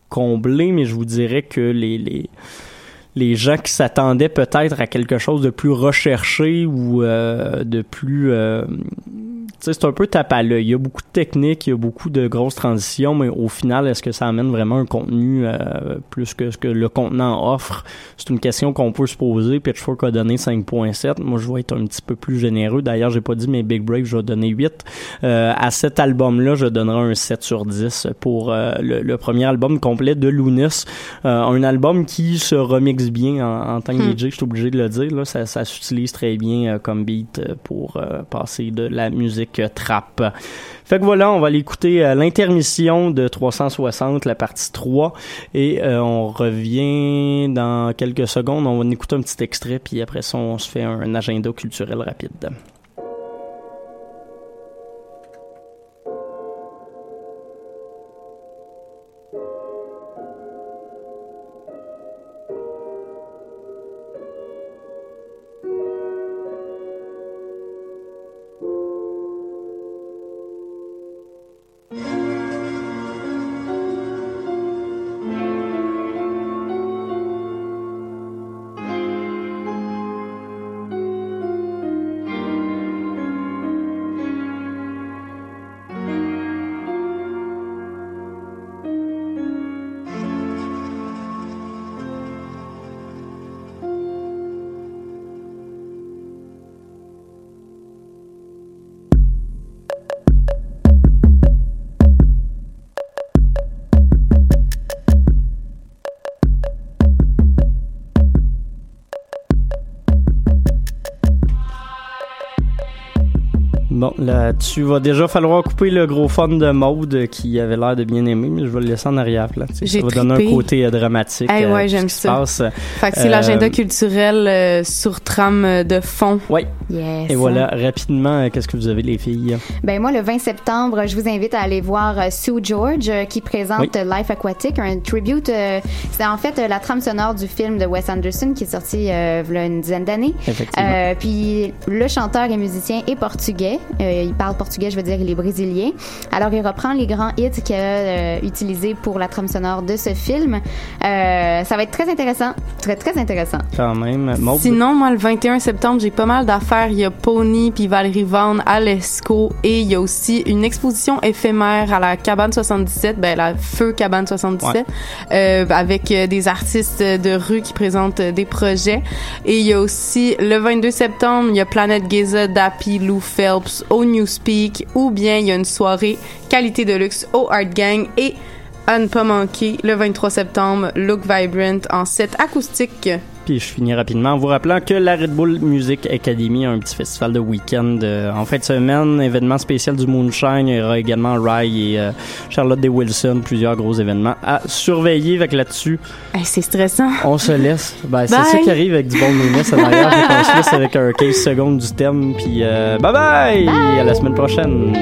comblés, mais je vous dirais que les, les les gens qui s'attendaient peut-être à quelque chose de plus recherché ou euh, de plus euh, c'est un peu tape à l'œil. Il y a beaucoup de techniques, il y a beaucoup de grosses transitions, mais au final, est-ce que ça amène vraiment un contenu euh, plus que ce que le contenant offre? C'est une question qu'on peut se poser. Pitchfork a donné 5.7. Moi, je vais être un petit peu plus généreux. D'ailleurs, j'ai pas dit mes Big Break, je vais donner 8. Euh, à cet album-là, je donnerai un 7 sur 10 pour euh, le, premier album complet de Lunis. Euh, un album qui se remixe bien en, en tant que Hmm. DJ, je suis obligé de le dire. Là, ça, ça s'utilise très bien euh, comme beat pour passer de la musique trap. Fait que voilà, on va aller écouter euh, l'intermission de 360, la partie 3, et euh, on revient dans quelques secondes. On va écouter un petit extrait, puis après ça, on se fait un agenda culturel rapide. Bon, là-dessus, va déjà falloir couper le gros fun de mode qui avait l'air de bien aimer, mais je vais le laisser en arrière-plan. tu Ça va donner un côté euh, dramatique. Euh, ouais, ce j'aime ça. passe. Fait que c'est Euh, l'agenda culturel euh, sur trame de fond. Oui. Yes. Et voilà, rapidement, euh, qu'est-ce que vous avez, les filles? Ben moi, le 20 septembre, je vous invite à aller voir euh, Sue George euh, qui présente Oui. Life Aquatic, un tribute. c'est en fait la trame sonore du film de Wes Anderson qui est sorti euh, il y a une dizaine d'années. Effectivement. Euh, puis le chanteur et musicien est portugais. Euh, il parle portugais, je veux dire, il est brésilien. Alors il reprend les grands hits qu'il a utilisés pour la trame sonore de ce film. Ça va être très intéressant, très très intéressant. Quand même. Sinon, moi, le 21 septembre, j'ai pas mal d'affaires. Il y a Pony puis Valérie Vaughan à l'ESCO et il y a aussi une exposition éphémère à la Cabane 77, ben la Feu Cabane 77, euh, avec euh, des artistes de rue qui présentent euh, des projets. Et il y a aussi le 22 septembre, il y a Planète Giza, Dappy, Lou Phelps au Newspeak ou bien il y a une soirée qualité de luxe au Art Gang et à ne pas manquer le 23 septembre, Look Vibrant en set acoustique. Puis je finis rapidement en vous rappelant que la Red Bull Music Academy a un petit festival de week-end euh, en fin de semaine, événement spécial du Moonshine. Il y aura également Rye et euh, Charlotte de Wilson, plusieurs gros événements à surveiller. Avec là-dessus, Hey, c'est stressant. on se laisse. Ben, c'est Bye. ça qui arrive avec du bon Nounis en arrière. qu'on se laisse avec un 15 secondes du thème. Puis euh, bye bye! À la semaine prochaine.